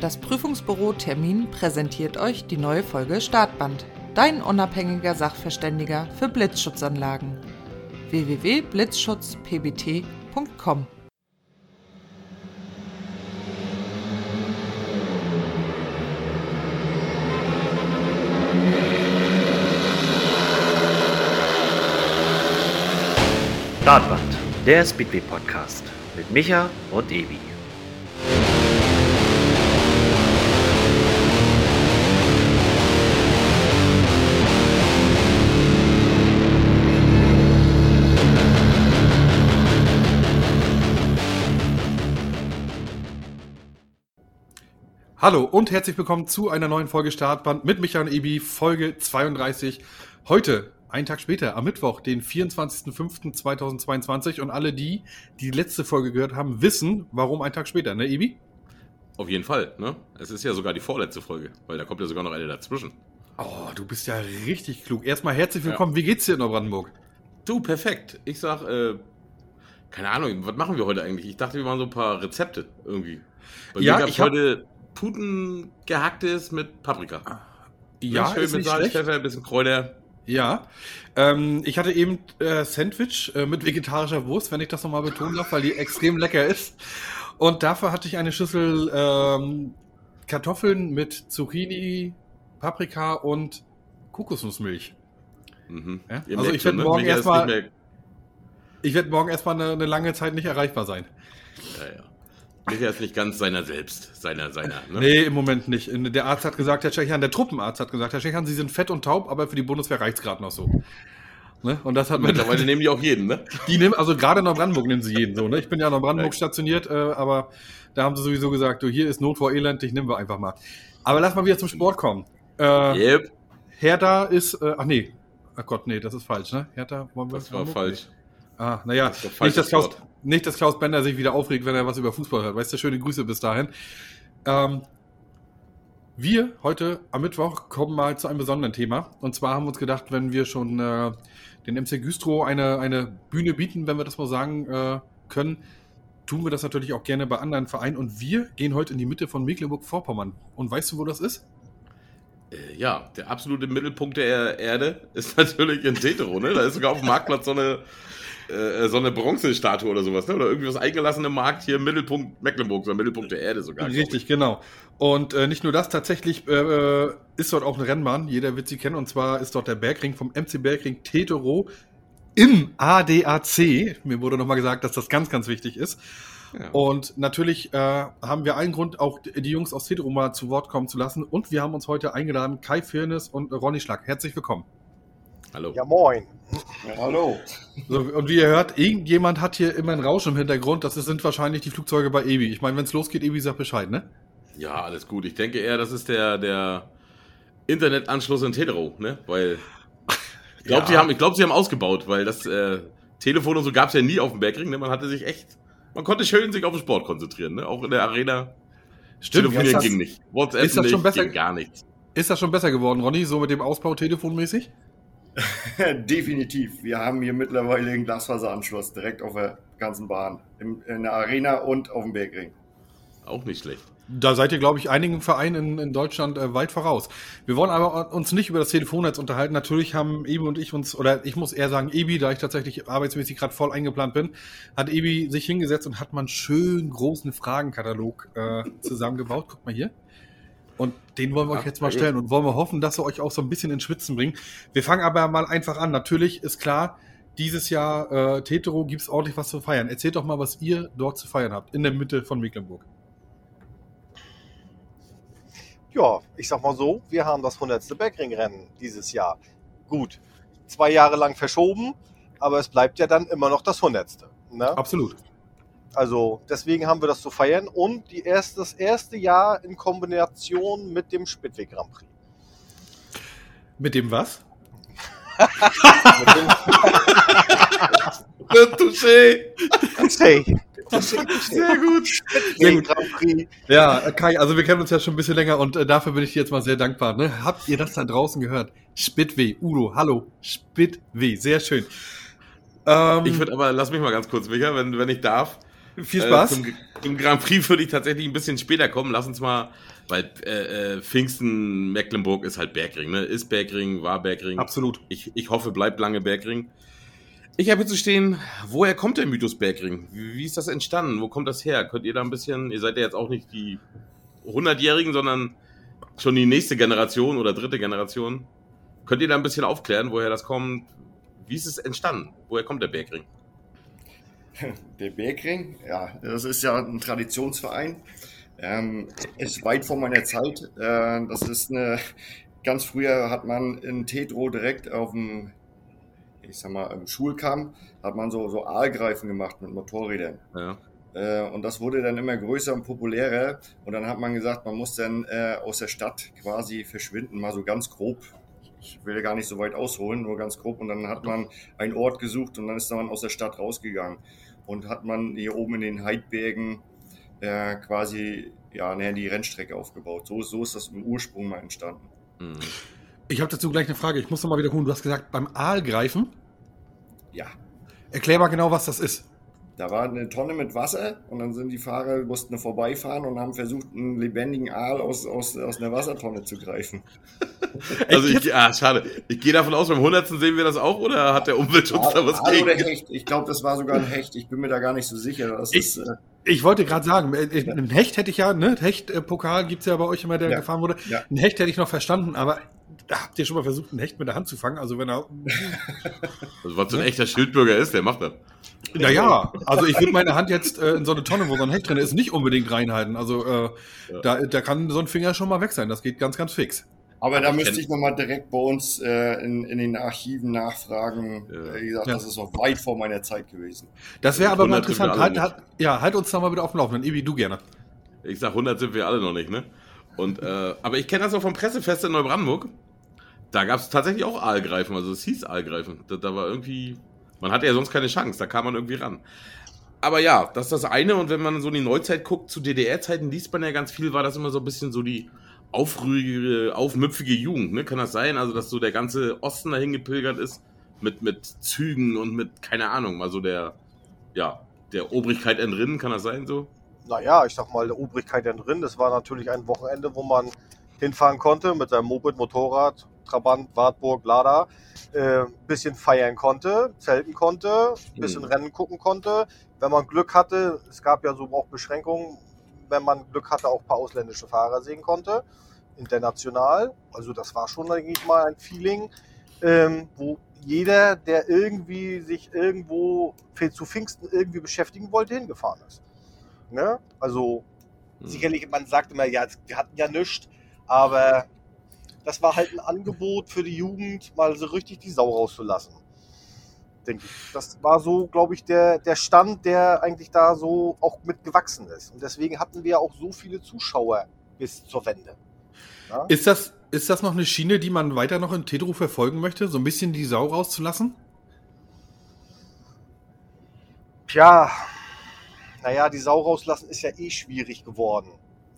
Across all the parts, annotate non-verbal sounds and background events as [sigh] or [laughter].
Das Prüfungsbüro Termin präsentiert euch die neue Folge Startband. Dein unabhängiger Sachverständiger für Blitzschutzanlagen. www.blitzschutzpbt.com Startband, der Speedway Podcast mit Micha und Ebi. Hallo und herzlich willkommen zu einer neuen Folge Startband mit Micha und Ebi, Folge 32. Heute, einen Tag später, am Mittwoch, den 24.05.2022 und alle die, die die letzte Folge gehört haben, wissen, warum ein Tag später, ne Ebi? Auf jeden Fall, ne? Es ist ja sogar die vorletzte Folge, weil da kommt ja sogar noch eine dazwischen. Oh, du bist ja richtig klug. Erstmal herzlich willkommen. Ja. Wie geht's dir in Neubrandenburg? Du, perfekt. Ich sag, äh, keine Ahnung, was machen wir heute eigentlich? Ich dachte, wir machen so ein paar Rezepte irgendwie. Bei ja, ich heute Puten gehacktes mit Paprika. Ja, schön ist mit Salz, Pfeffer, ein bisschen Kräuter. Ja, ähm, ich hatte eben äh, Sandwich äh, mit vegetarischer Wurst, wenn ich das nochmal betonen darf, weil die extrem lecker ist. Und dafür hatte ich eine Schüssel ähm, Kartoffeln mit Zucchini, Paprika und Kokosnussmilch. Mhm. Ja? Also ich werde ne? morgen erstmal ich werde morgen erstmal eine, eine lange Zeit nicht erreichbar sein. Ja, ja. Micha ist nicht ganz seiner selbst, seiner, seiner. Ne? Nee, im Moment nicht. Der Arzt hat gesagt, Herr Tschechan, der Truppenarzt hat gesagt, Herr Tschechan, Sie sind fett und taub, aber für die Bundeswehr reicht's gerade noch so. Ne? Und das hat Mittlerweile nehmen die auch jeden, ne? [laughs] Die nehmen, also gerade in Neubrandenburg nehmen sie jeden so, ne? Ich bin ja in Neubrandenburg stationiert, äh, aber da haben sie sowieso gesagt, du, hier ist Not vor Elend, dich nehmen wir einfach mal. Aber lass mal wieder zum Sport kommen. Äh, yep. Hertha ist, äh, ach nee, ach Gott, nee, das ist falsch, ne? Hertha, wollen wir Das war falsch. Ah, naja, das nicht, dass Klaus, nicht, dass Klaus Bender sich wieder aufregt, wenn er was über Fußball hört. Weißt du, schöne Grüße bis dahin. Ähm, wir heute am Mittwoch kommen mal zu einem besonderen Thema. Und zwar haben wir uns gedacht, wenn wir schon äh, den MC Güstrow eine, eine Bühne bieten, wenn wir das mal sagen äh, können, tun wir das natürlich auch gerne bei anderen Vereinen. Und wir gehen heute in die Mitte von Mecklenburg-Vorpommern. Und weißt du, wo das ist? Äh, ja, der absolute Mittelpunkt der Erde ist [laughs] natürlich in Tetero, ne? Da ist sogar auf dem Marktplatz so eine, äh, so eine Bronzestatue oder sowas, ne? Oder irgendwie was eingelassene Markt hier im Mittelpunkt Mecklenburg, so Mittelpunkt der Erde sogar. Richtig, genau. Und äh, nicht nur das, tatsächlich äh, ist dort auch eine Rennbahn, jeder wird sie kennen, und zwar ist dort der Bergring vom MC Bergring Tetero im ADAC. Mir wurde nochmal gesagt, dass das ganz, ganz wichtig ist. Ja. Und natürlich äh, haben wir allen Grund, auch die Jungs aus Tetero mal zu Wort kommen zu lassen. Und wir haben uns heute eingeladen, Kai Firnes und Ronny Schlag. Herzlich willkommen. Hallo. Ja, moin. Ja, hallo. So, und wie ihr hört, irgendjemand hat hier immer ein Rausch im Hintergrund. Das sind wahrscheinlich die Flugzeuge bei Ebi. Ich meine, wenn es losgeht, Ebi sagt Bescheid, ne? Ja, alles gut. Ich denke eher, das ist der, der Internetanschluss in Tetero, ne? Weil ich glaube, ja. sie, haben, glaub, sie haben ausgebaut, weil das äh, Telefon und so gab es ja nie auf dem Bergring. Ne? Man hatte sich echt, man konnte schön sich auf den Sport konzentrieren, ne? Auch in der Arena. Stimmt, Telefonieren das, ging nicht. WhatsApp ist das nicht, schon besser, gar nichts. Ist das schon besser geworden, Ronny, so mit dem Ausbau telefonmäßig? [laughs] Definitiv. Wir haben hier mittlerweile einen Glasfaseranschluss direkt auf der ganzen Bahn. In, in der Arena und auf dem Bergring. Auch nicht schlecht. Da seid ihr, glaube ich, einigen Vereinen in, in Deutschland äh, weit voraus. Wir wollen aber uns nicht über das Telefonnetz unterhalten. Natürlich haben Ebi und ich uns, oder ich muss eher sagen, Ebi, da ich tatsächlich arbeitsmäßig gerade voll eingeplant bin, hat Ebi sich hingesetzt und hat mal einen schön großen Fragenkatalog äh, zusammengebaut. Guck mal hier. Und den wollen wir euch jetzt mal stellen und wollen wir hoffen, dass wir euch auch so ein bisschen ins Schwitzen bringen. Wir fangen aber mal einfach an. Natürlich ist klar, dieses Jahr äh, Tetero gibt es ordentlich was zu feiern. Erzählt doch mal, was ihr dort zu feiern habt, in der Mitte von Mecklenburg. Ja, ich sag mal so, wir haben das 100. Backring-Rennen dieses Jahr. Gut, zwei Jahre lang verschoben, aber es bleibt ja dann immer noch das 100. Ne? Absolut. Also deswegen haben wir das zu feiern und die erste, das erste Jahr in Kombination mit dem Spitweg Grand Prix. Mit dem was? [laughs] Touché. Touché. Sehr gut. Sehr gut. Grand Prix. Ja, Kai, also wir kennen uns ja schon ein bisschen länger und äh, dafür bin ich dir jetzt mal sehr dankbar. Ne? Habt ihr das da draußen gehört? Spitweh, Udo, hallo, Spitweh, sehr schön. Ähm, ich würde aber, lass mich mal ganz kurz, Micha, wenn, wenn ich darf. Viel Spaß. Äh, zum, zum, Grand Prix würde ich tatsächlich ein bisschen später kommen. Lass uns mal, weil äh, äh, Pfingsten, Mecklenburg ist halt Bergring, ne? Ist Bergring, war Bergring. Absolut. Ich, ich hoffe, bleibt lange Bergring. Ich habe jetzt zu stehen, woher kommt der Mythos Bergring? Wie, wie, ist das entstanden? Wo kommt das her? Könnt ihr da ein bisschen, ihr seid ja jetzt auch nicht die 100-Jährigen, sondern schon die nächste Generation oder dritte Generation. Könnt ihr da ein bisschen aufklären, woher das kommt? Wie ist es entstanden? Woher kommt der Bergring? [laughs] Der Bergring, ja, das ist ja ein Traditionsverein. Ähm, ist weit vor meiner Zeit. Äh, das ist eine, ganz früher hat man in Tetro direkt auf dem, ich sag mal, im Schulkamm, hat man so, so Aalgreifen gemacht mit Motorrädern. Ja. Äh, und das wurde dann immer größer und populärer. Und dann hat man gesagt, man muss dann äh, aus der Stadt quasi verschwinden, mal so ganz grob. Ich will gar nicht so weit ausholen, nur ganz grob. Und dann hat man einen Ort gesucht und dann ist man aus der Stadt rausgegangen und hat man hier oben in den Heidbergen äh, quasi ja, die Rennstrecke aufgebaut. So, so ist das im Ursprung mal entstanden. Mhm. Ich habe dazu gleich eine Frage. Ich muss noch mal wiederholen. Du hast gesagt, beim Aalgreifen? Ja. Erklär mal genau, was das ist. Da war eine Tonne mit Wasser und dann sind die Fahrer, mussten vorbeifahren und haben versucht, einen lebendigen Aal aus, aus, aus einer Wassertonne zu greifen. [laughs] also ich, ah, schade. Ich gehe davon aus, beim 100. sehen wir das auch oder hat der Umweltschutz Aal, da was Aal gegen? Oder Hecht. Ich glaube, das war sogar ein Hecht. Ich bin mir da gar nicht so sicher. Das ich, ist, äh, ich wollte gerade sagen, äh, ein Hecht hätte ich ja, ne? Hecht-Pokal gibt es ja bei euch immer, der ja. gefahren wurde. Ja. Ein Hecht hätte ich noch verstanden, aber habt ihr schon mal versucht, einen Hecht mit der Hand zu fangen? Also wenn er. [laughs] Also was so ein echter Schildbürger ist, der macht das. Naja, also ich würde meine Hand jetzt äh, in so eine Tonne, wo so ein Hecht drin ist, nicht unbedingt reinhalten. Also äh, ja. da, da kann so ein Finger schon mal weg sein. Das geht ganz, ganz fix. Aber, Aber da müsste ich nochmal direkt bei uns äh, in, in den Archiven nachfragen. Ja. Wie gesagt, ja. das ist noch weit vor meiner Zeit gewesen. Das wäre aber mal interessant. Halt, halt, ja, halt uns nochmal wieder auf dem Laufenden. Ibi, du gerne. Ich sag, 100 sind wir alle noch nicht, ne? Und, äh, aber ich kenne das auch vom Pressefest in Neubrandenburg. Da gab es tatsächlich auch Aalgreifen, also es hieß Aalgreifen. Da, da war irgendwie, man hatte ja sonst keine Chance, da kam man irgendwie ran. Aber ja, das ist das eine. Und wenn man so in die Neuzeit guckt, zu DDR-Zeiten liest man ja ganz viel, war das immer so ein bisschen so die aufrührige, aufmüpfige Jugend, ne? Kann das sein? Also, dass so der ganze Osten dahin gepilgert ist mit, mit Zügen und mit, keine Ahnung, mal so der, ja, der Obrigkeit entrinnen, kann das sein so? Naja, ich sag mal, der Obrigkeit entrinnen, das war natürlich ein Wochenende, wo man hinfahren konnte mit seinem Moped, Motorrad, Trabant, Wartburg, Lada, äh, bisschen feiern konnte, zelten konnte, bisschen mhm. Rennen gucken konnte. Wenn man Glück hatte, es gab ja so auch Beschränkungen, wenn man Glück hatte, auch ein paar ausländische Fahrer sehen konnte, international. Also das war schon, denke ich mal, ein Feeling, ähm, wo jeder, der irgendwie sich irgendwo zu Pfingsten irgendwie beschäftigen wollte, hingefahren ist. Ne? Also mhm. sicherlich, man sagt immer, ja, wir hatten ja nichts, aber das war halt ein Angebot für die Jugend, mal so richtig die Sau rauszulassen. Denke ich. Das war so, glaube ich, der, der Stand, der eigentlich da so auch mit gewachsen ist. Und deswegen hatten wir auch so viele Zuschauer bis zur Wende. Ja? Ist, das, ist das noch eine Schiene, die man weiter noch in Tedro verfolgen möchte? So ein bisschen die Sau rauszulassen? Tja, naja, die Sau rauslassen ist ja eh schwierig geworden.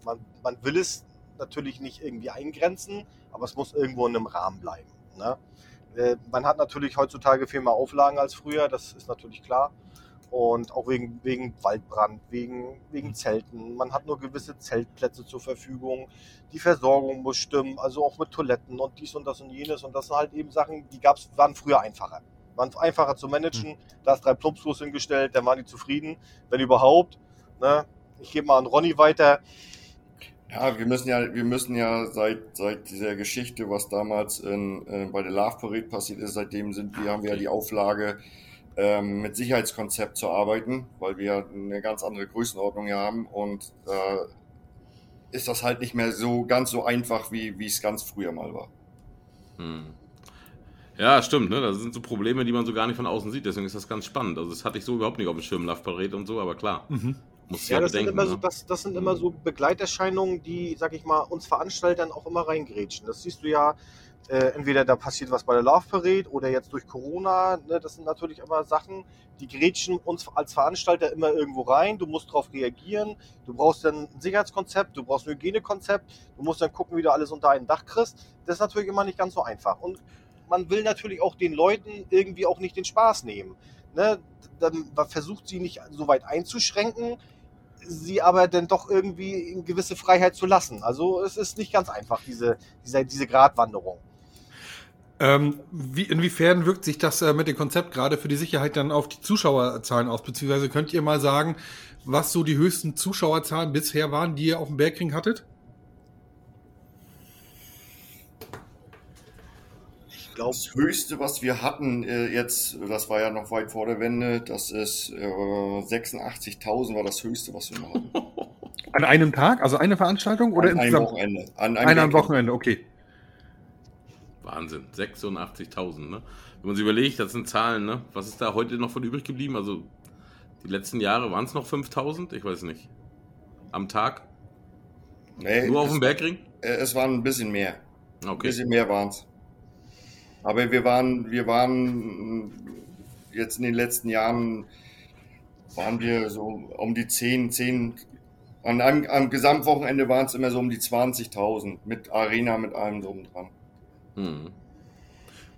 Man, man will es natürlich nicht irgendwie eingrenzen, aber es muss irgendwo in einem Rahmen bleiben. Ne? Äh, man hat natürlich heutzutage viel mehr Auflagen als früher, das ist natürlich klar. Und auch wegen, wegen Waldbrand, wegen, wegen Zelten. Man hat nur gewisse Zeltplätze zur Verfügung. Die Versorgung muss stimmen, also auch mit Toiletten und dies und das und jenes. Und das sind halt eben Sachen, die gab's, waren früher einfacher. Waren einfacher zu managen. Mhm. Da ist drei Plumpsklos hingestellt, dann waren die zufrieden, wenn überhaupt. Ne? Ich gebe mal an Ronny weiter. Ja, wir müssen ja, wir müssen ja seit, seit dieser Geschichte, was damals in, äh, bei der Love Parade passiert ist, seitdem sind wir, haben wir ja die Auflage, ähm, mit Sicherheitskonzept zu arbeiten, weil wir eine ganz andere Größenordnung hier haben und äh, ist das halt nicht mehr so ganz so einfach, wie wie es ganz früher mal war. Hm. Ja, stimmt, ne? Das sind so Probleme, die man so gar nicht von außen sieht, deswegen ist das ganz spannend. Also das hatte ich so überhaupt nicht auf dem Schirm, Love Parade und so, aber klar. Mhm. Muss ja, das, bedenken, sind immer so, ne? das, das sind immer so Begleiterscheinungen, die, sag ich mal, uns Veranstaltern auch immer reingrätschen. Das siehst du ja, äh, entweder da passiert was bei der Love Parade oder jetzt durch Corona. Ne, das sind natürlich immer Sachen, die grätschen uns als Veranstalter immer irgendwo rein. Du musst darauf reagieren. Du brauchst dann ein Sicherheitskonzept, du brauchst ein Hygienekonzept. Du musst dann gucken, wie du alles unter ein Dach kriegst. Das ist natürlich immer nicht ganz so einfach. Und man will natürlich auch den Leuten irgendwie auch nicht den Spaß nehmen. ne, dann versucht sie nicht so weit einzuschränken, sie aber dann doch irgendwie in gewisse Freiheit zu lassen. Also es ist nicht ganz einfach, diese, diese, diese Gratwanderung. Ähm, wie, inwiefern wirkt sich das äh, mit dem Konzept gerade für die Sicherheit dann auf die Zuschauerzahlen aus? Beziehungsweise könnt ihr mal sagen, was so die höchsten Zuschauerzahlen bisher waren, die ihr auf dem Bergring hattet? Glaube, das höchste, was wir hatten äh, jetzt, das war ja noch weit vor der Wende, das ist äh, 86.000 war das höchste, was wir noch hatten. [laughs] An einem Tag, also eine Veranstaltung oder An einem Wochenende. An einem, einem Wochenende, okay. Wahnsinn, 86.000, ne? Wenn man sich überlegt, das sind Zahlen, ne? Was ist da heute noch von übrig geblieben? Also die letzten Jahre waren es noch 5000? Ich weiß nicht. Am Tag? Nee, Nur auf dem Bergring? Äh, es waren ein bisschen mehr. Okay. Ein bisschen mehr waren es. Aber wir waren, wir waren jetzt in den letzten Jahren waren wir so um die 10, 10, an einem, am Gesamtwochenende waren es immer so um die 20.000 mit Arena, mit allem drum dran. Hm.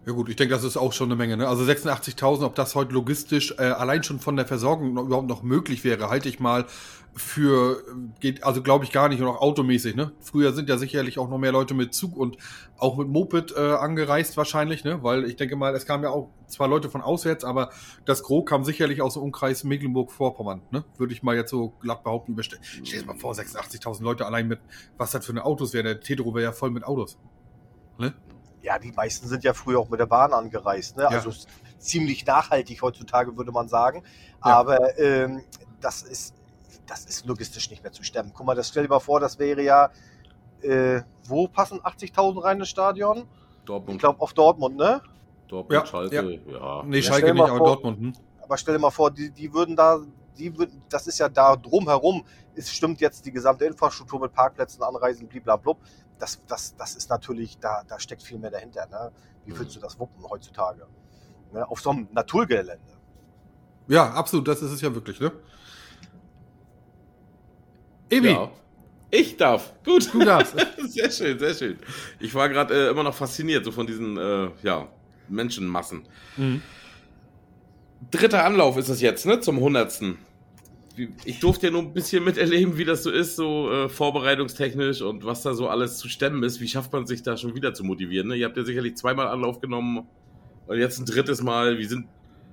Ja gut, ich denke, das ist auch schon eine Menge. Ne? Also 86.000, ob das heute logistisch äh, allein schon von der Versorgung noch, überhaupt noch möglich wäre, halte ich mal für, geht, also glaube ich gar nicht, und auch automäßig. Ne? Früher sind ja sicherlich auch noch mehr Leute mit Zug und auch mit Moped äh, angereist wahrscheinlich, ne? weil ich denke mal, es kamen ja auch zwar Leute von auswärts, aber das Gros kam sicherlich aus dem Umkreis Mecklenburg-Vorpommern. Ne? Würde ich mal jetzt so glatt behaupten, überstellen. Stell dir mal vor, 86.000 Leute allein mit, was das für eine Autos wäre. Der Tetro wäre ja voll mit Autos. Ne? ja, die meisten sind ja früher auch mit der Bahn angereist. Ne? Also ziemlich nachhaltig heutzutage, würde man sagen. Ja. Aber ähm, das, ist, das ist logistisch nicht mehr zu stemmen. Guck mal, das stell dir mal vor, das wäre ja, äh, wo passen 80.000 rein ins Stadion? Dortmund. Ich glaube auf Dortmund, ne? Dortmund, ja, Schalke, ja. ja. Nee, Schalke nicht, aber Dortmund. Hm? Aber stell dir mal vor, die, die würden da, die würden, das ist ja da drumherum, es stimmt jetzt die gesamte Infrastruktur mit Parkplätzen, Anreisen, blablabla das, das, das ist natürlich, da, da steckt viel mehr dahinter. Ne? Wie mhm. willst du das wuppen heutzutage? Ne? Auf so einem Naturgelände. Ja, absolut, das ist es ja wirklich, ne? Ebi. Ja. Ich darf. Gut. Du darfst. [laughs] sehr schön, sehr schön. Ich war gerade äh, immer noch fasziniert so von diesen äh, ja, Menschenmassen. Mhm. Dritter Anlauf ist es jetzt, ne? Zum hundertsten ich durfte ja nur ein bisschen miterleben, wie das so ist, so äh, vorbereitungstechnisch und was da so alles zu stemmen ist. Wie schafft man sich da schon wieder zu motivieren? Ne? Ihr habt ja sicherlich zweimal Anlauf genommen und jetzt ein drittes Mal. Wie sind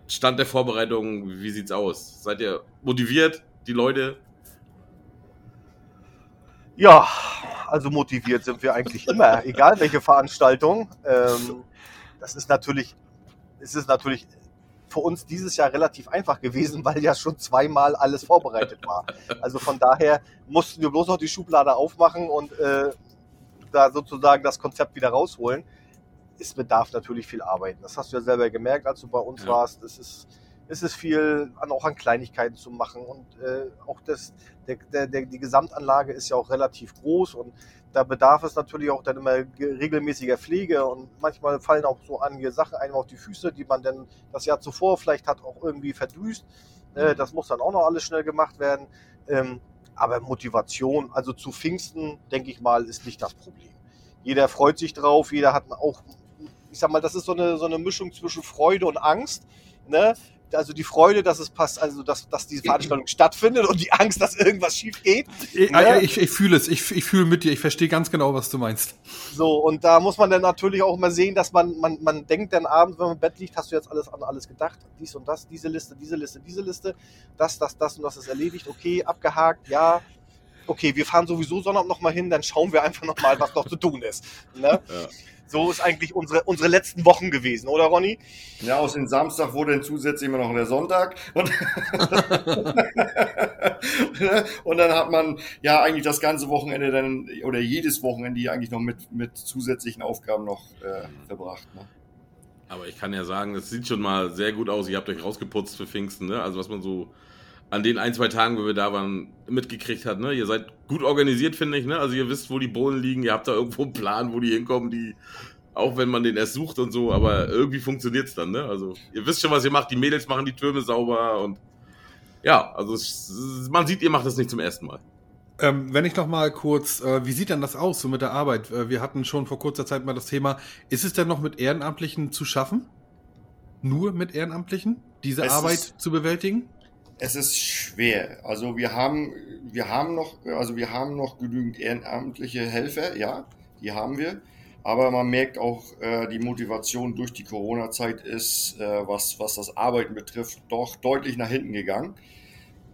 Stand der Vorbereitung? Wie sieht's aus? Seid ihr motiviert, die Leute? Ja, also motiviert sind wir eigentlich immer, egal welche Veranstaltung. Ähm, das ist natürlich, es ist natürlich für uns dieses Jahr relativ einfach gewesen, weil ja schon zweimal alles vorbereitet war. Also von daher mussten wir bloß noch die Schublade aufmachen und äh, da sozusagen das Konzept wieder rausholen. Es bedarf natürlich viel Arbeit. Das hast du ja selber gemerkt, als du bei uns ja. warst. Es ist, es ist viel an, auch an Kleinigkeiten zu machen und äh, auch das, der, der, der, die Gesamtanlage ist ja auch relativ groß und da bedarf es natürlich auch dann immer regelmäßiger Pflege und manchmal fallen auch so einige Sachen einem auf die Füße, die man dann das Jahr zuvor vielleicht hat auch irgendwie verdüst. Äh, mhm. das muss dann auch noch alles schnell gemacht werden. Ähm, aber Motivation, also zu Pfingsten, denke ich mal, ist nicht das Problem. Jeder freut sich drauf, jeder hat auch, ich sag mal, das ist so eine, so eine Mischung zwischen Freude und Angst. Ne? Also die Freude, dass es passt, also dass, dass diese Veranstaltung stattfindet und die Angst, dass irgendwas schief geht. Ich, ja. ich, ich fühle es, ich, ich fühle mit dir, ich verstehe ganz genau, was du meinst. So, und da muss man dann natürlich auch immer sehen, dass man, man, man denkt dann abends, wenn man im Bett liegt, hast du jetzt alles an alles gedacht, dies und das, diese Liste, diese Liste, diese Liste, das, das, das und das ist erledigt, okay, abgehakt, ja. Okay, wir fahren sowieso Sonntag noch mal hin, dann schauen wir einfach noch mal, was noch zu tun ist. Ne? Ja. So ist eigentlich unsere, unsere letzten Wochen gewesen, oder Ronny? Ja, aus dem Samstag wurde dann zusätzlich immer noch der Sonntag. Und, [laughs] und dann hat man ja eigentlich das ganze Wochenende dann, oder jedes Wochenende eigentlich noch mit, mit zusätzlichen Aufgaben noch äh, verbracht. Ne? Aber ich kann ja sagen, es sieht schon mal sehr gut aus. Ihr habt euch rausgeputzt für Pfingsten, ne? Also was man so an den ein, zwei Tagen, wo wir da waren, mitgekriegt hat. Ne? Ihr seid gut organisiert, finde ich. Ne? Also ihr wisst, wo die Bohnen liegen. Ihr habt da irgendwo einen Plan, wo die hinkommen. Die, auch wenn man den erst sucht und so, aber irgendwie funktioniert es dann. Ne? Also ihr wisst schon, was ihr macht. Die Mädels machen die Türme sauber und ja, also man sieht, ihr macht das nicht zum ersten Mal. Ähm, wenn ich noch mal kurz, äh, wie sieht denn das aus so mit der Arbeit? Äh, wir hatten schon vor kurzer Zeit mal das Thema, ist es denn noch mit Ehrenamtlichen zu schaffen? nur mit Ehrenamtlichen, diese Es Arbeit ist- zu bewältigen? Es ist schwer. Also wir haben, wir haben noch, also wir haben noch genügend ehrenamtliche Helfer, ja, die haben wir. Aber man merkt auch, äh, die Motivation durch die Corona-Zeit ist, äh, was, was das Arbeiten betrifft, doch deutlich nach hinten gegangen.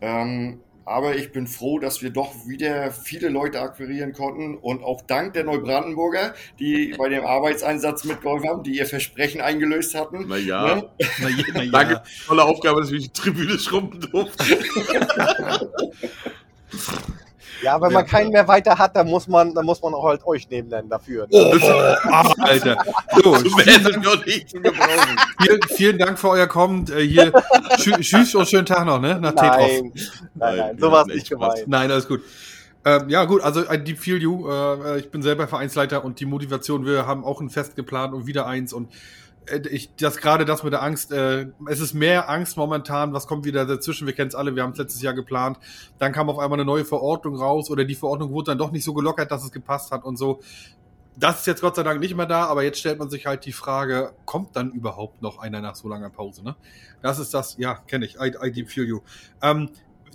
Ähm, aber ich bin froh, dass wir doch wieder viele Leute akquirieren konnten und auch dank der Neubrandenburger, die bei dem Arbeitseinsatz mitgeholfen haben, die ihr Versprechen eingelöst hatten. Naja, Ne? Na, je- na [laughs] ja. danke. Tolle Aufgabe, dass ich die Tribüne schrubben durfte. [laughs] Ja, wenn man keinen mehr weiter hat, dann muss man, dann muss man auch halt euch nehmen dann dafür. ne? Oh, ach, Alter. So, [laughs] nicht vielen, vielen Dank für euer Kommen. Äh, hier, Tschü- [laughs] tschüss und schönen Tag noch, ne? Nach. Nein, nein, nein, sowas Nein, nicht Spaß. gemeint. Nein, alles gut. Ähm, ja, gut, also I deep feel you. Äh, ich bin selber Vereinsleiter und die Motivation, wir haben auch ein Fest geplant und wieder eins und äh, ich, das gerade das mit der Angst, äh, es ist mehr Angst momentan, was kommt wieder dazwischen, wir kennen es alle, wir haben es letztes Jahr geplant, dann kam auf einmal eine neue Verordnung raus oder die Verordnung wurde dann doch nicht so gelockert, dass es gepasst hat und so. Das ist jetzt Gott sei Dank nicht mehr da, aber jetzt stellt man sich halt die Frage, kommt dann überhaupt noch einer nach so langer Pause, ne? Das ist das, ja, kenne ich, I, I deep feel you. Ähm,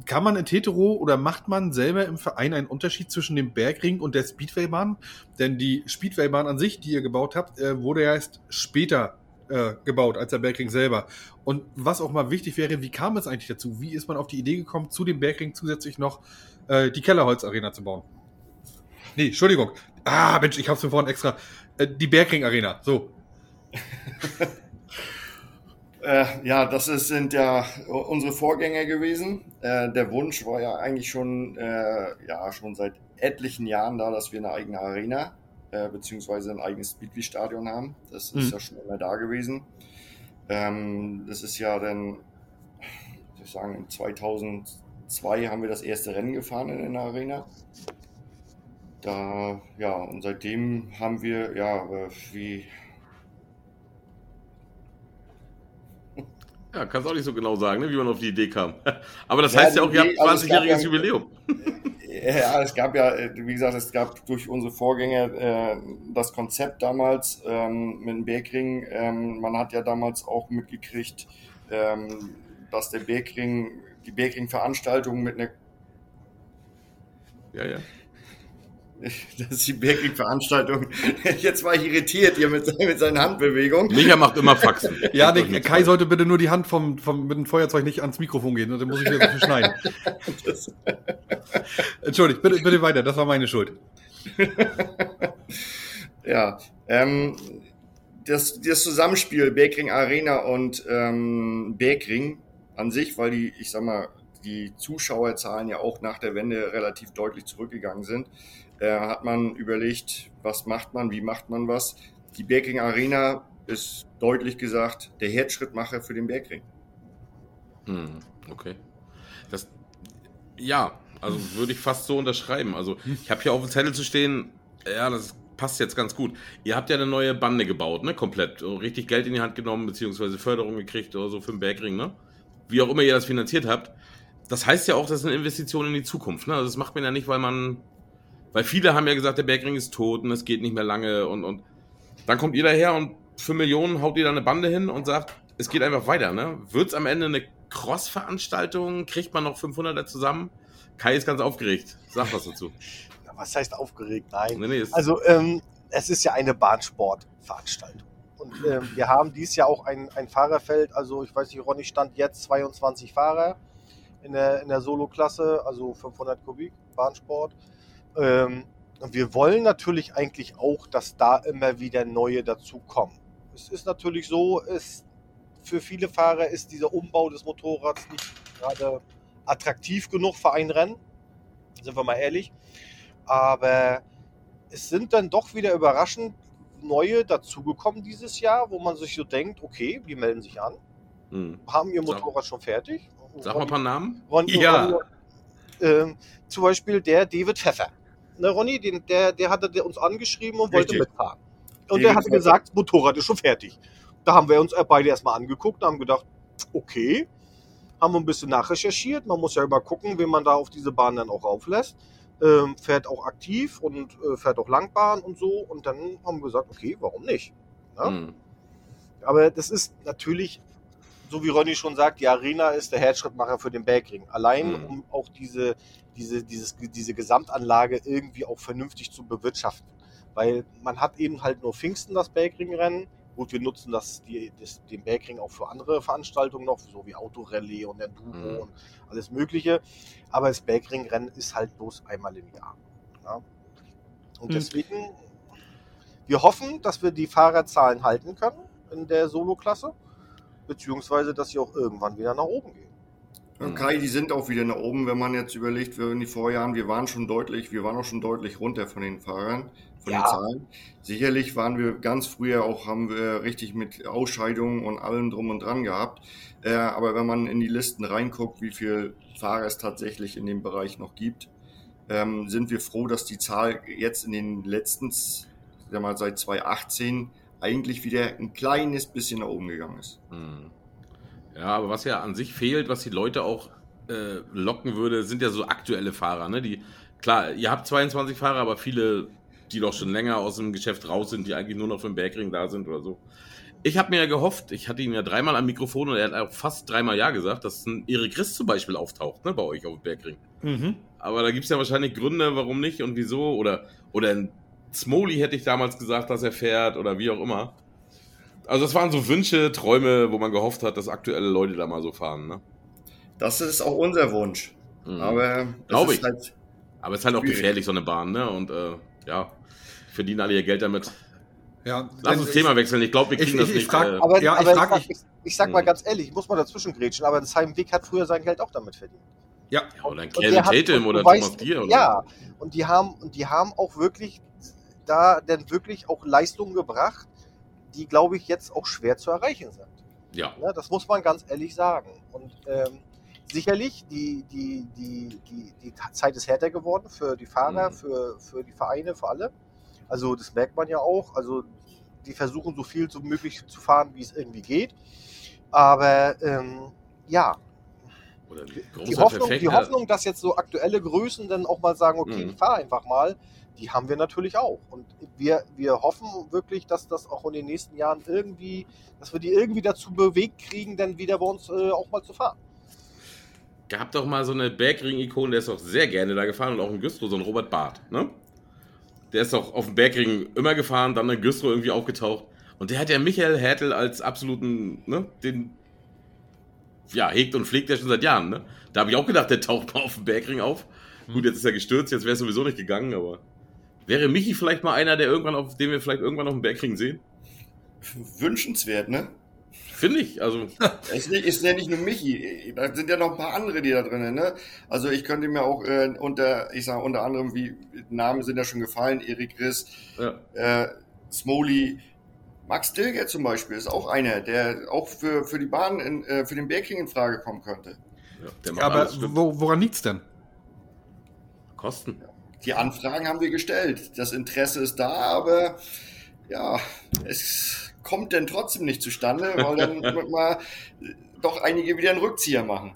kann man in Hetero oder macht man selber im Verein einen Unterschied zwischen dem Bergring und der Speedwaybahn? Denn die Speedwaybahn an sich, die ihr gebaut habt, äh, wurde ja erst später äh, gebaut als der Bergring selber. Und was auch mal wichtig wäre, wie kam es eigentlich dazu? Wie ist man auf die Idee gekommen, zu dem Bergring zusätzlich noch äh, die Kellerholz-Arena zu bauen? Nee, Entschuldigung. Ah, Mensch, ich hab's mir vorhin extra. Äh, die Bergring-Arena, so. [laughs] Äh, ja, das ist, sind ja unsere Vorgänger gewesen. Äh, der Wunsch war ja eigentlich schon, ja, schon seit etlichen Jahren da, dass wir eine eigene Arena äh, beziehungsweise ein eigenes Speedway-Stadion haben. Das ist Mhm. ja schon immer da gewesen. Ähm, das ist ja dann, ich sagen, in 2002 haben wir das erste Rennen gefahren in der Arena. Da, ja, und seitdem haben wir, ja, äh, wie, Ja, kannst auch nicht so genau sagen, ne, wie man auf die Idee kam. [laughs] Aber das Ja, heißt ja auch, ihr habt Idee- also es gab 20-jähriges ja- Jubiläum. [laughs] Ja, es gab ja, äh, wie gesagt, es gab durch unsere Vorgänger äh, das Konzept damals ähm, mit dem Bergring. Ähm, man hat ja damals auch mitgekriegt, ähm, dass der Bergring, die Bergring-Veranstaltung mit einer, Ja, ja. [laughs] dass die Bergring-Veranstaltung, [laughs] jetzt war ich irritiert hier mit, mit seinen Handbewegungen. Micha macht immer Faxen. [laughs] Ja, Das ist nichts Kai sollte bitte nur die Hand vom, vom, mit dem Feuerzeug nicht ans Mikrofon gehen, dann muss ich wieder schneiden. Das, Entschuldigt, bitte, bitte weiter, das war meine Schuld. Ja, ähm, das, das Zusammenspiel Bergring Arena und ähm, Bergring an sich, weil die, ich sag mal, die Zuschauerzahlen ja auch nach der Wende relativ deutlich zurückgegangen sind, äh, hat man überlegt, was macht man, wie macht man was. Die Bergring Arena ist deutlich gesagt der Herzschrittmacher für den Bergring. Hm, okay. Das, ja, also würde ich fast so unterschreiben. Also ich habe hier auf dem Zettel zu stehen, ja, das passt jetzt ganz gut. Ihr habt ja eine neue Bande gebaut, ne? Komplett. Richtig Geld in die Hand genommen, beziehungsweise Förderung gekriegt oder so für den Bergring, ne? Wie auch immer ihr das finanziert habt. Das heißt ja auch, das ist eine Investition in die Zukunft, ne? Also das macht man ja nicht, weil man. Weil viele haben ja gesagt, der Bergring ist tot und es geht nicht mehr lange und, und dann kommt ihr daher und für Millionen haut ihr da eine Bande hin und sagt, es geht einfach weiter, ne? Wird's am Ende eine Cross-Veranstaltung? Kriegt man noch 500er zusammen? Kai ist ganz aufgeregt. Sag was dazu. [laughs] Was heißt aufgeregt? Nein. Nee, nee, Also ähm, es ist ja eine Bahnsportveranstaltung. Und ähm, wir haben dieses Jahr auch ein, ein Fahrerfeld, also ich weiß nicht, Ronny stand jetzt 22 Fahrer in der, in der Solo-Klasse, also 500 Kubik Bahnsport. Ähm, und wir wollen natürlich eigentlich auch, dass da immer wieder neue dazukommen. Es ist natürlich so, es, für viele Fahrer ist dieser Umbau des Motorrads nicht gerade attraktiv genug für ein Rennen. Sind wir mal ehrlich. Aber es sind dann doch wieder überraschend neue dazugekommen dieses Jahr, wo man sich so denkt, okay, die melden sich an, hm. haben ihr Sag- Motorrad schon fertig. Sag mal ein paar Namen. Ronny, Ja. Ronny, ähm, zum Beispiel der David Pfeffer. Ne, Ronny, den, der, der hatte der uns angeschrieben und wollte Richtig. mitfahren. Und der hatte gesagt, Motorrad ist schon fertig. Da haben wir uns beide erstmal angeguckt und haben gedacht, okay, haben wir ein bisschen nachrecherchiert. Man muss ja immer gucken, wen man da auf diese Bahn dann auch rauflässt. Ähm, fährt auch aktiv und äh, fährt auch Langbahn und so. Und dann haben wir gesagt, okay, warum nicht? Ja? Hm. Aber das ist natürlich, so wie Ronny schon sagt, die Arena ist der Herzschrittmacher für den Bergring. Allein, Mhm. um auch diese, diese, dieses, diese Gesamtanlage irgendwie auch vernünftig zu bewirtschaften. Weil man hat eben halt nur Pfingsten das Bergringrennen. Gut, wir nutzen das, die, das, den Bergring auch für andere Veranstaltungen noch, so wie Autorallye und Enduro Mhm. und alles Mögliche. Aber das Bergringrennen ist halt bloß einmal im Jahr. Ja? Und Mhm. deswegen, wir hoffen, dass wir die Fahrerzahlen halten können in der Solo-Klasse, beziehungsweise dass sie auch irgendwann wieder nach oben gehen. Und Kai, die sind auch wieder nach oben, wenn man jetzt überlegt, wir in die Vorjahren, wir waren schon deutlich, wir waren auch schon deutlich runter von den Fahrern, von Ja. den Zahlen. Sicherlich waren wir ganz früher auch, haben wir richtig mit Ausscheidungen und allem drum und dran gehabt. Äh, aber wenn man in die Listen reinguckt, wie viel Fahrer es tatsächlich in dem Bereich noch gibt, ähm, sind wir froh, dass die Zahl jetzt in den letzten, sag mal, seit 2018 eigentlich wieder ein kleines bisschen nach oben gegangen ist. Hm. Ja, aber was ja an sich fehlt, was die Leute auch äh, locken würde, sind ja so aktuelle Fahrer. Ne? Die, klar, ihr habt 22 Fahrer, aber viele, die doch schon länger aus dem Geschäft raus sind, die eigentlich nur noch für den Bergring da sind oder so. Ich habe mir ja gehofft, ich hatte ihn ja dreimal am Mikrofon und er hat auch fast dreimal Ja gesagt, dass ein Erik Christ zum Beispiel auftaucht, ne, bei euch auf dem Bergring. Mhm. Aber da gibt es ja wahrscheinlich Gründe, warum nicht und wieso. Oder, oder ein Smoley hätte ich damals gesagt, dass er fährt oder wie auch immer. Also das waren so Wünsche, Träume, wo man gehofft hat, dass aktuelle Leute da mal so fahren. Ne? Das ist auch unser Wunsch. Mhm. Aber das Glaub ist ich. halt Aber es ist halt auch schwierig. gefährlich, so eine Bahn. Ne? Und äh, ja, verdienen alle ihr Geld damit. Ja, Lass uns ich- Thema wechseln. Ich glaube, wir ich- kriegen ich- das ich nicht. frag- äh, Aber, Ja, ich aber frag- sag, ich- sag mal Hm. ganz ehrlich, ich muss mal dazwischen grätschen, aber Simon Wick hat früher sein Geld auch damit verdient. Ja, ja, oder ein Und Calvin Tatum und oder Thomas Gier. Ja, und die haben, und die haben auch wirklich da denn wirklich auch Leistungen gebracht, die, glaube ich, jetzt auch schwer zu erreichen sind. Ja. Ne, das muss man ganz ehrlich sagen. Und ähm, sicherlich, die, die, die, die, die Zeit ist härter geworden für die Fahrer, Mhm. für, für die Vereine, für alle. Also das merkt man ja auch. Also die versuchen so viel so möglich zu fahren, wie es irgendwie geht. Aber ähm, ja, Oder ein die Hoffnung, die. Hoffnung, dass jetzt so aktuelle Größen dann auch mal sagen, okay, Mhm. ich fahre einfach mal, die haben wir natürlich auch. Und wir, wir hoffen wirklich, dass das auch in den nächsten Jahren irgendwie, dass wir die irgendwie dazu bewegt kriegen, dann wieder bei uns äh, auch mal zu fahren. Gab doch mal so eine Bergring-Ikone, der ist auch sehr gerne da gefahren und auch in Güstrow, so ein Robert Barth, ne? Der ist doch auf dem Bergring immer gefahren, dann in Güstrow irgendwie aufgetaucht. Und der hat ja Michael Hertel als absoluten, ne, den, ja, hegt und pflegt er schon seit Jahren, ne? Da habe ich auch gedacht, der taucht mal auf dem Bergring auf. Gut, jetzt ist er gestürzt, jetzt wäre es sowieso nicht gegangen, aber wäre Michi vielleicht mal einer, der irgendwann auf, den wir vielleicht irgendwann auf dem Bergring sehen? wünschenswert, ne? Finde ich, also, Es [laughs] ist, nicht, ist ja nicht nur Michi, da sind ja noch ein paar andere, die da drinnen, ne? Also ich könnte mir auch äh, unter, ich sage unter anderem, wie Namen sind ja schon gefallen, Erik Riss, ja. äh, Smoley, Max Dilger zum Beispiel ist auch einer, der auch für, für die Bahn, in, äh, für den Bergring in Frage kommen könnte. ja der macht aber wo, woran liegt's denn? Kosten. Die Anfragen haben wir gestellt. Das Interesse ist da, aber ja, es kommt dann trotzdem nicht zustande, weil dann [laughs] mal doch einige wieder einen Rückzieher machen.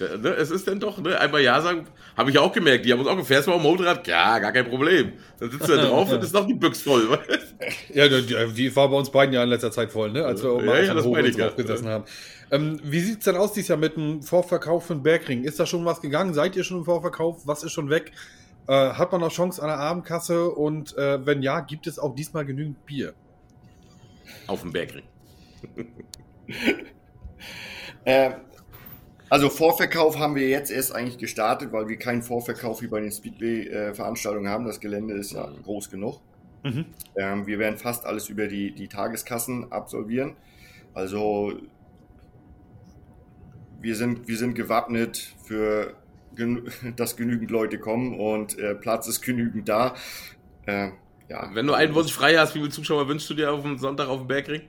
Ne? Es ist denn doch, ne? Einmal Ja sagen, habe ich auch gemerkt. Die haben uns auch gefährst mal am Motorrad. Ja, gar kein Problem. Dann sitzt du da drauf und [laughs] ist noch die Büchs voll. weißt? Ja, die, die war bei uns beiden ja in letzter Zeit voll, ne? als wir Ja, mal ja, auf das meine ich ja. drauf gesessen haben. Ähm, wie sieht's denn aus dieses Jahr mit dem Vorverkauf für den Bergring? Ist da schon was gegangen? Seid ihr schon im Vorverkauf? Was ist schon weg? Äh, hat man noch Chance an der Abendkasse? Und äh, wenn ja, gibt es auch diesmal genügend Bier? Auf dem Bergring. [laughs] Äh, also Vorverkauf haben wir jetzt erst eigentlich gestartet, weil wir keinen Vorverkauf wie bei den Speedway-Veranstaltungen haben. Das Gelände ist ja groß genug. Mhm. Ähm, wir werden fast alles über die, die Tageskassen absolvieren. Also wir sind, wir sind gewappnet für [laughs] dass genügend Leute kommen und äh, Platz ist genügend da. Äh, ja. Wenn du einen Wunsch frei hast, wie viele Zuschauer wünschst du dir auf dem Sonntag auf dem Bergring?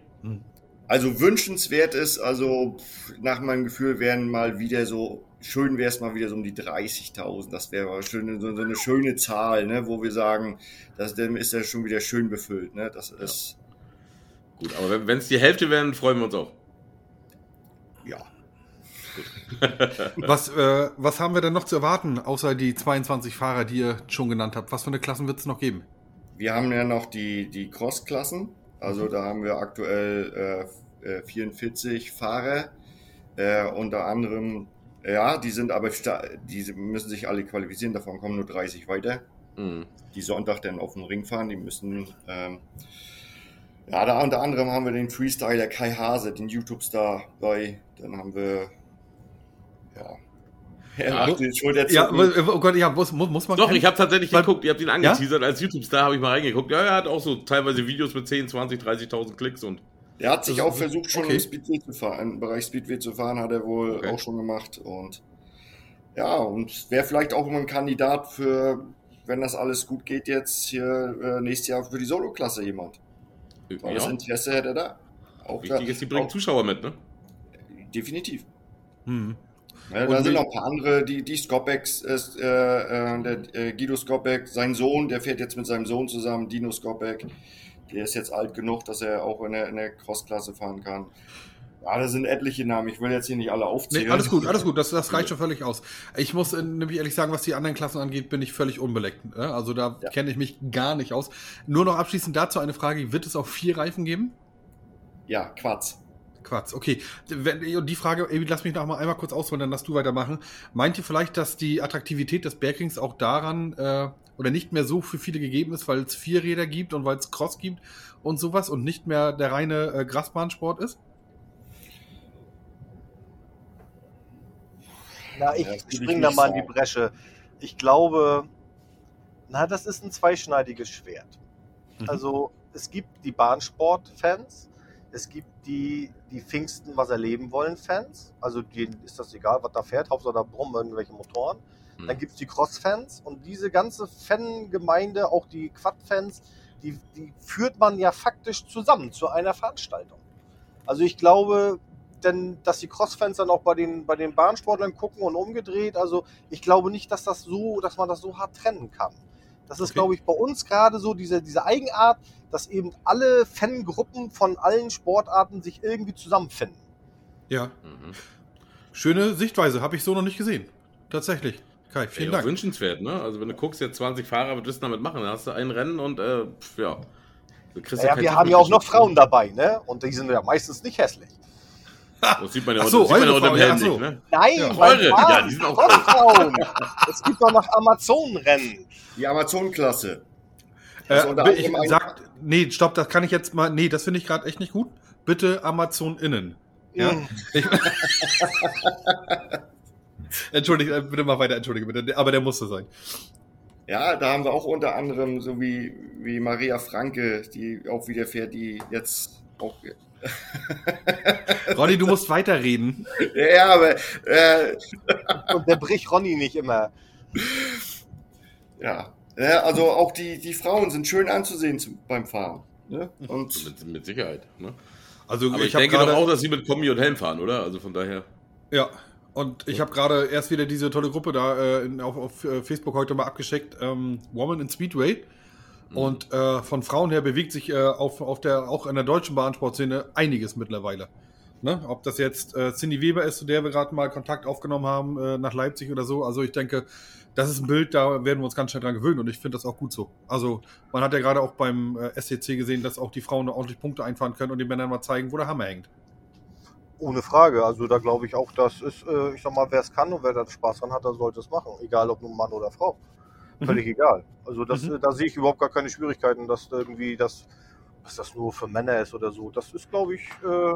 Also wünschenswert ist, also nach meinem Gefühl wären mal wieder so, schön wäre es mal wieder so um die 30.000. Das wäre schön, so, eine schöne Zahl, ne, wo wir sagen, das dann ist ja schon wieder schön befüllt. Ne? Das ist, Gut, aber wenn es die Hälfte wären, freuen wir uns auch. ja. Was, äh, was haben wir denn noch zu erwarten, außer die 22 Fahrer, die ihr schon genannt habt? Was für eine Klassen wird es noch geben? Wir haben ja noch die, die Cross-Klassen. Also da haben wir aktuell äh, äh 44 Fahrer, äh, unter anderem, ja, die sind aber, die müssen sich alle qualifizieren, davon kommen nur 30 weiter, mhm. die Sonntag dann auf den Ring fahren, die müssen, ähm, ja, da unter anderem haben wir den Freestyler Kai Hase, den YouTube-Star bei, dann haben wir, [laughs] ja, ja, oh Gott, ja, muss, muss, muss man. Doch, kennen? ich habe tatsächlich Weil, geguckt, ihr habt ihn angeteasert ja? als YouTube-Star, habe ich mal reingeguckt. Ja, er hat auch so teilweise Videos mit 10, 20, 30.000 Klicks und. Er hat sich auch versucht, schon okay. im Speedway zu fahren, im Bereich Speedway zu fahren, hat er wohl okay. auch schon gemacht. Und ja, und wäre vielleicht auch immer ein Kandidat für, wenn das alles gut geht, jetzt hier äh, nächstes Jahr für die Solo-Klasse jemand. Weil ja. das Interesse hätte er da. Auch Wichtig da, ist, die bringen auch, Zuschauer mit, ne? Definitiv. Hm. Ja, da sind noch ein paar andere, die, die Skopex, ist, äh, äh, der äh, Guido Skopek, sein Sohn, der fährt jetzt mit seinem Sohn zusammen, Dino Skopek. Der ist jetzt alt genug, dass er auch in der, in der Crossklasse fahren kann. Ja, da sind etliche Namen. Ich will jetzt hier nicht alle aufzählen. Nee, alles gut, alles gut. Das, das reicht [laughs] schon völlig aus. Ich muss äh, nämlich ehrlich sagen, was die anderen Klassen angeht, bin ich völlig unbeleckt. Ne? Also da ja. kenne ich mich gar nicht aus. Nur noch abschließend dazu eine Frage. Wird es auch vier Reifen geben? Ja, Quatsch. Quatsch. Okay. Und die Frage, lass mich noch mal einmal kurz ausholen, dann darfst du weitermachen. Meint ihr vielleicht, dass die Attraktivität des Bergrings auch daran äh, oder nicht mehr so für viele gegeben ist, weil es Vierräder gibt und weil es Cross gibt und sowas und nicht mehr der reine äh, Grasbahnsport ist? Na, ich ja, spring da mal in die Bresche. Ich glaube, na, das ist ein zweischneidiges Schwert. Mhm. Also, es gibt die Bahnsport-Fans, es gibt die, die Pfingsten was erleben wollen Fans. Also denen ist das egal, was da fährt. Hauptsache da brummen irgendwelche Motoren. Hm. Dann gibt es die Cross-Fans und diese ganze Fangemeinde, auch die Quad-Fans, die, die führt man ja faktisch zusammen zu einer Veranstaltung. Also ich glaube, denn dass die Cross-Fans dann auch bei den, bei den Bahnsportlern gucken und umgedreht. Also ich glaube nicht, dass das so, dass man das so hart trennen kann. Das ist, okay. glaube ich, bei uns gerade so diese, diese Eigenart, dass eben alle Fangruppen von allen Sportarten sich irgendwie zusammenfinden. Ja. Mhm. Schöne Sichtweise, habe ich so noch nicht gesehen. Tatsächlich. Kai, vielen Ey, Dank. Wünschenswert, ne? Also wenn du guckst, jetzt 20 Fahrer, was willst du damit machen? Dann hast du ein Rennen und äh, pf, ja. Ja, wir haben ja auch noch Frauen dabei, ne? Und die sind ja meistens nicht hässlich. Das sieht man ja, so, sieht man ja unter dem Helm nicht, ne? Nein, ja. eure, ja, die sind auch Frauen. es gibt doch noch Amazonenrennen. Die Amazonenklasse. Äh, also ich sag, nee, stopp, das kann ich jetzt mal, nee, das finde ich gerade echt nicht gut. Bitte Amazon innen. Ja. Mm. [laughs] entschuldige, äh, bitte mal weiter, entschuldige bitte, aber der musste sein. Ja, da haben wir auch unter anderem so wie, wie Maria Franke, die auch wieder fährt, die jetzt auch. [laughs] Ronny, du musst weiterreden. Ja, aber. Äh, Und der bricht Ronny nicht immer. Ja. ja, also auch die, die Frauen sind schön anzusehen zum, beim Fahren. Ne? Und mit, mit Sicherheit. Ne? Also Aber ich, ich denke doch auch, dass sie mit Kombi und Helm fahren, oder? Also von daher. Ja, und ich habe gerade erst wieder diese tolle Gruppe da äh, in, auf, auf, äh, Facebook heute mal abgeschickt, ähm, Woman in Speedway. Mhm. Und äh, von Frauen her bewegt sich äh, auf, auf der, auch in der deutschen Bahnsportszene einiges mittlerweile. Ne? Ob das jetzt äh, Cindy Weber ist, zu der wir gerade mal Kontakt aufgenommen haben äh, nach Leipzig oder so. Also ich denke, das ist ein Bild, da werden wir uns ganz schnell dran gewöhnen und ich finde das auch gut so. Also man hat ja gerade auch beim äh, SCC gesehen, dass auch die Frauen ordentlich Punkte einfahren können und den Männern mal zeigen, wo der Hammer hängt. Ohne Frage. Also da glaube ich auch, dass es, äh, ich sag mal, wer es kann und wer da Spaß dran hat, der sollte es machen. Egal ob nun Mann oder Frau. Mhm. Völlig egal. Also das, mhm. da sehe ich überhaupt gar keine Schwierigkeiten, dass irgendwie das, dass das nur für Männer ist oder so. Das ist, glaube ich, äh,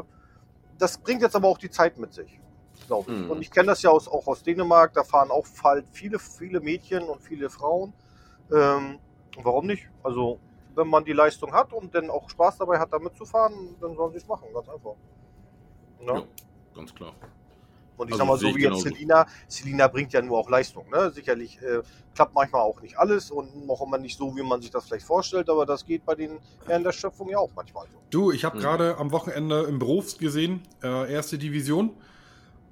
das bringt jetzt aber auch die Zeit mit sich glaube ich. Mhm. Und ich kenne das ja aus, auch aus Dänemark, da fahren auch halt viele, viele Mädchen und viele Frauen. Ähm, warum nicht? Also, wenn man die Leistung hat und dann auch Spaß dabei hat, damit zu fahren, dann sollen sie es machen, ganz einfach. Ja, ja ganz klar. Und ich also sag mal, so wie jetzt Selina, Selina bringt ja nur auch Leistung. Ne? Sicherlich äh, klappt manchmal auch nicht alles und auch immer nicht so, wie man sich das vielleicht vorstellt, aber das geht bei den Herren der Schöpfung ja auch manchmal so. Du, ich habe mhm. gerade am Wochenende im Beruf gesehen, äh, erste Division.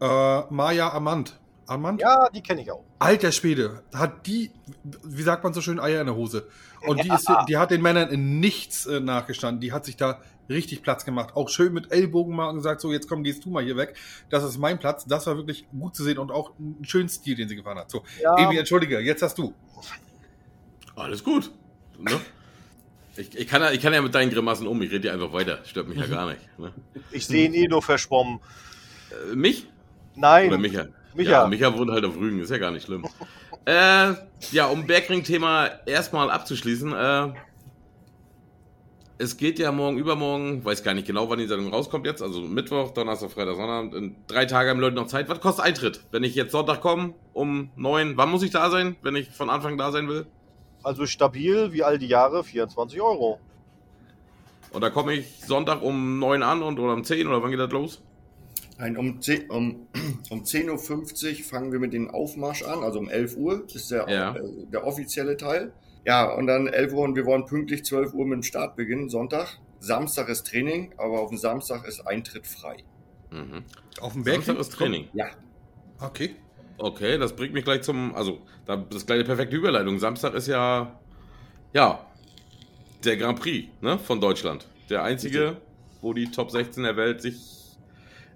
Äh, Maya Amand. Amand? Ja, die kenne ich auch. Alter Schwede, hat die, wie sagt man so schön, Eier in der Hose. Und die, ist, die hat den Männern in nichts äh, nachgestanden. Die hat sich da richtig Platz gemacht. Auch schön mit Ellbogen mal und gesagt, so, jetzt komm, gehst du mal hier weg. Das ist mein Platz. Das war wirklich gut zu sehen und auch ein schönen Stil, den sie gefahren hat. So, ja. Ebi, entschuldige, jetzt hast du. Alles gut. Ne? Ich, ich, kann ja, ich kann ja mit deinen Grimassen um, ich rede ja einfach weiter. Stört mich ja [laughs] gar nicht. Ne? Ich sehe ihn eh nur verschwommen. Äh, mich? Nein. Oder Micha? Micha. Ja, Micha wohnt halt auf Rügen, ist ja gar nicht schlimm. [laughs] äh, ja, um Bergring-Thema erstmal abzuschließen. Äh, es geht ja morgen, übermorgen, weiß gar nicht genau, wann die Sendung rauskommt jetzt, also Mittwoch, Donnerstag, Freitag, Sonntag, in drei Tage haben Leute noch Zeit. Was kostet Eintritt? Wenn ich jetzt Sonntag komme, um neun, wann muss ich da sein, wenn ich von Anfang da sein will? Also stabil wie all die Jahre, 24 Euro. Und da komme ich Sonntag um neun an und oder um zehn oder wann geht das los? Nein, um, 10 um, [clears throat] um 10.50 Uhr fangen wir mit dem Aufmarsch an, also um 11 Uhr ist der, Ja. äh, der offizielle Teil. Ja, und dann 11 Uhr und wir wollen pünktlich 12 Uhr mit dem Start beginnen, Sonntag. Samstag ist Training, aber auf dem Samstag ist Eintritt frei. Mhm. Auf dem Berg? Samstag ist Training. Ja, Okay. Okay, das bringt mich gleich zum, also, da- das ist gleich eine perfekte Überleitung. Samstag ist ja, ja, der Grand Prix, ne, von Deutschland. Der einzige, wo die Top 16 der Welt sich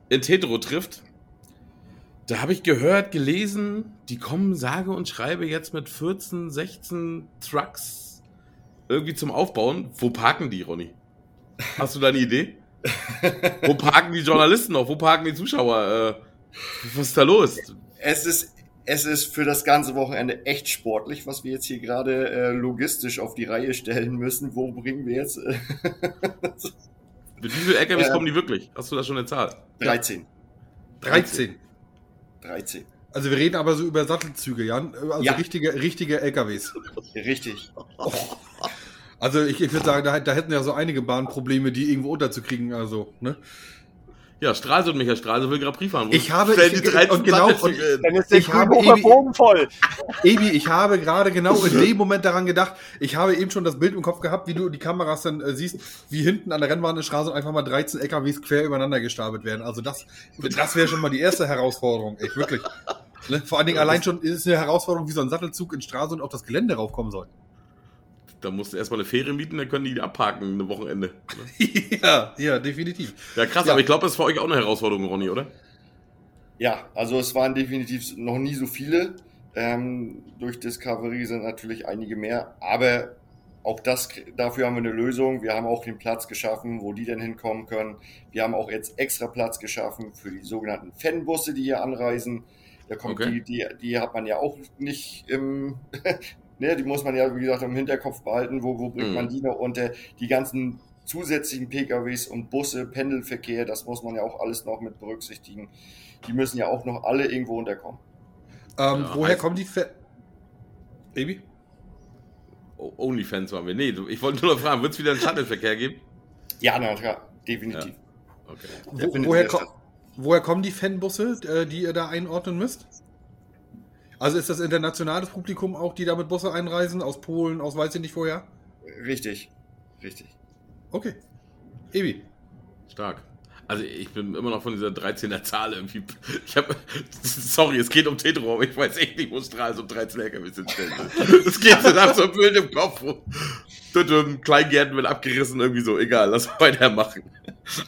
in Tetro trifft. Da habe ich gehört, gelesen, die kommen sage und schreibe jetzt mit 14, 16 Trucks irgendwie zum Aufbauen. Wo parken die, Ronny? Hast du da eine Idee? [laughs] Wo parken die Journalisten noch? Wo parken die Zuschauer? Äh, was ist da los? es ist, es ist für das ganze Wochenende echt sportlich, was wir jetzt hier gerade äh, logistisch auf die Reihe stellen müssen. Wo bringen wir jetzt? [laughs] Äh, Mit wie vielen LKWs Ja. kommen die wirklich? Hast du da schon eine Zahl? 13. 13. 13. Also wir reden aber so über Sattelzüge, Jan. Also Ja. richtige, richtige LKWs. Richtig. Also ich, ich würde sagen, da, da hätten ja so einige Bahnprobleme, die irgendwo unterzukriegen. Also, ne? Ja, Stralsund, Michael Stralsund will Grand Prix fahren. Wo Ich habe- ich- die 13 und genau- hin? Dann ist der Ich habe Bogen voll. [laughs] Ebi, ich habe gerade genau in dem Moment daran gedacht, ich habe eben schon das Bild im Kopf gehabt, wie du die Kameras dann äh, siehst, wie hinten an der Rennbahn in Straße einfach mal 13 LKWs quer übereinander gestapelt werden. Also das, das wäre schon mal die erste Herausforderung, echt wirklich. Ne? Vor allen Dingen allein schon ist es eine Herausforderung, wie so ein Sattelzug in Straße und auf das Gelände raufkommen soll. Da musst du erstmal eine Fähre mieten, dann können die abparken eine Wochenende. [laughs] ja, ja, definitiv. Ja, krass, Ja. aber ich glaube, das ist für euch auch eine Herausforderung, Ronny, oder? Ja, also es waren definitiv noch nie so viele. Ähm, durch Discovery sind natürlich einige mehr, aber auch das, dafür haben wir eine Lösung. Wir haben auch den Platz geschaffen, wo die denn hinkommen können. Wir haben auch jetzt extra Platz geschaffen für die sogenannten Fanbusse, die hier anreisen. Da kommt Okay. die, die, die hat man ja auch nicht im, [laughs] ne, die muss man ja, wie gesagt, im Hinterkopf behalten. Wo, wo bringt Mhm. man die noch unter? Die ganzen zusätzlichen PKWs und Busse, Pendelverkehr, das muss man ja auch alles noch mit berücksichtigen. Die müssen ja auch noch alle irgendwo unterkommen. Ähm, Ja, woher kommen die Fe Baby? Onlyfans waren wir. Nee, ich wollte nur noch fragen, wird es wieder einen Shuttle-Verkehr geben? Ja, na klar, definitiv. Okay. Der Wo, woher, ko woher kommen die Fanbusse, äh, die ihr da einordnen müsst? Also ist das internationales Publikum auch, die da mit Busse einreisen? Aus Polen, aus weiß ich nicht woher? Richtig, richtig. Okay. Ebi. Stark. Also ich bin immer noch von dieser 13er Zahl irgendwie. [laughs] Ich habe, [laughs] sorry, es geht um Tetro, aber ich weiß echt nicht, wo Stralsund 13 LKWs hinstellen will. [laughs] Es geht so nach so einem Bild im Kopf. Kleingärten wird abgerissen, irgendwie so. Egal, lass weitermachen.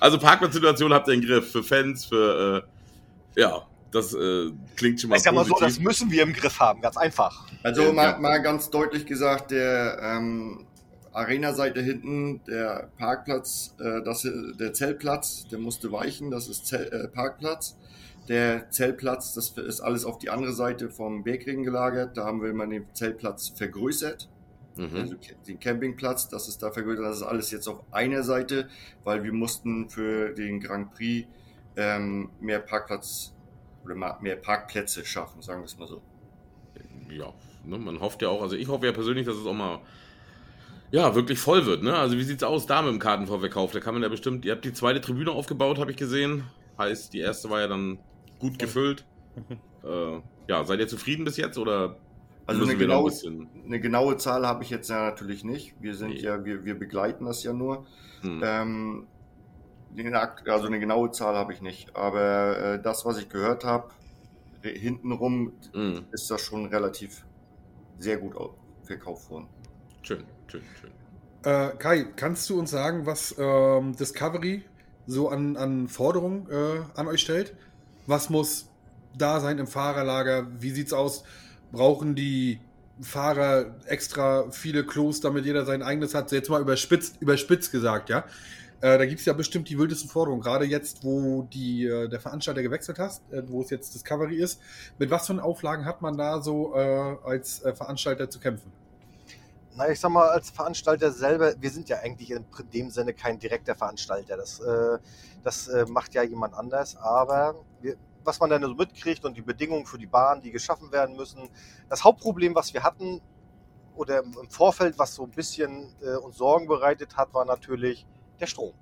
Also Parkplatzsituation habt ihr im Griff. Für Fans, für, äh, ja, das äh, klingt schon mal Ich sag mal so, das müssen wir im Griff haben, ganz einfach. Also Ja, mal, mal ganz deutlich gesagt, der ähm, Arena-Seite hinten, der Parkplatz, äh, das, der Zeltplatz, der musste weichen, das ist Zel äh, Parkplatz. Der Zeltplatz, das ist alles auf die andere Seite vom Bergring gelagert. Da haben wir mal den Zeltplatz vergrößert. Mhm. Also den Campingplatz, das ist da vergrößert. Das ist alles jetzt auf einer Seite, weil wir mussten für den Grand Prix ähm, mehr Parkplatz oder mehr Parkplätze schaffen, sagen wir es mal so. ja, ne, man hofft ja auch, also ich hoffe ja persönlich, dass es auch mal ja, wirklich voll wird, ne? Also wie sieht's aus da mit dem Kartenvorverkauf? Da kann man ja bestimmt, ihr habt die zweite Tribüne aufgebaut, habe ich gesehen. Heißt, die erste war ja dann gut gefüllt. [laughs] äh, ja, seid ihr zufrieden bis jetzt oder Also müssen eine wir noch genaue, ein bisschen? eine genaue Zahl habe ich jetzt ja natürlich nicht. Wir sind Nee. ja, wir, wir begleiten das ja nur. Hm. Ähm, also eine genaue Zahl habe ich nicht. Aber äh, das, was ich gehört habe, hintenrum Hm. ist das schon relativ sehr gut au- verkauft worden. Schön, schön, schön. Äh, Kai, kannst du uns sagen, was ähm, Discovery so an, an Forderungen äh, an euch stellt? Was muss da sein im Fahrerlager? Wie sieht's aus? Brauchen die Fahrer extra viele Klos, damit jeder sein eigenes hat. Jetzt mal überspitzt, überspitzt gesagt, ja. Äh, da gibt es ja bestimmt die wildesten Forderungen, gerade jetzt, wo die, äh, der Veranstalter gewechselt hat, äh, wo es jetzt Discovery ist. Mit was für Auflagen hat man da so äh, als äh, Veranstalter zu kämpfen? Na, ich sag mal, als Veranstalter selber, wir sind ja eigentlich in dem Sinne kein direkter Veranstalter. Das, äh, das macht ja jemand anders. Aber wir, was man dann so mitkriegt und die Bedingungen für die Bahn, die geschaffen werden müssen. Das Hauptproblem, was wir hatten, oder im Vorfeld, was so ein bisschen uns Sorgen bereitet hat, war natürlich der Strom.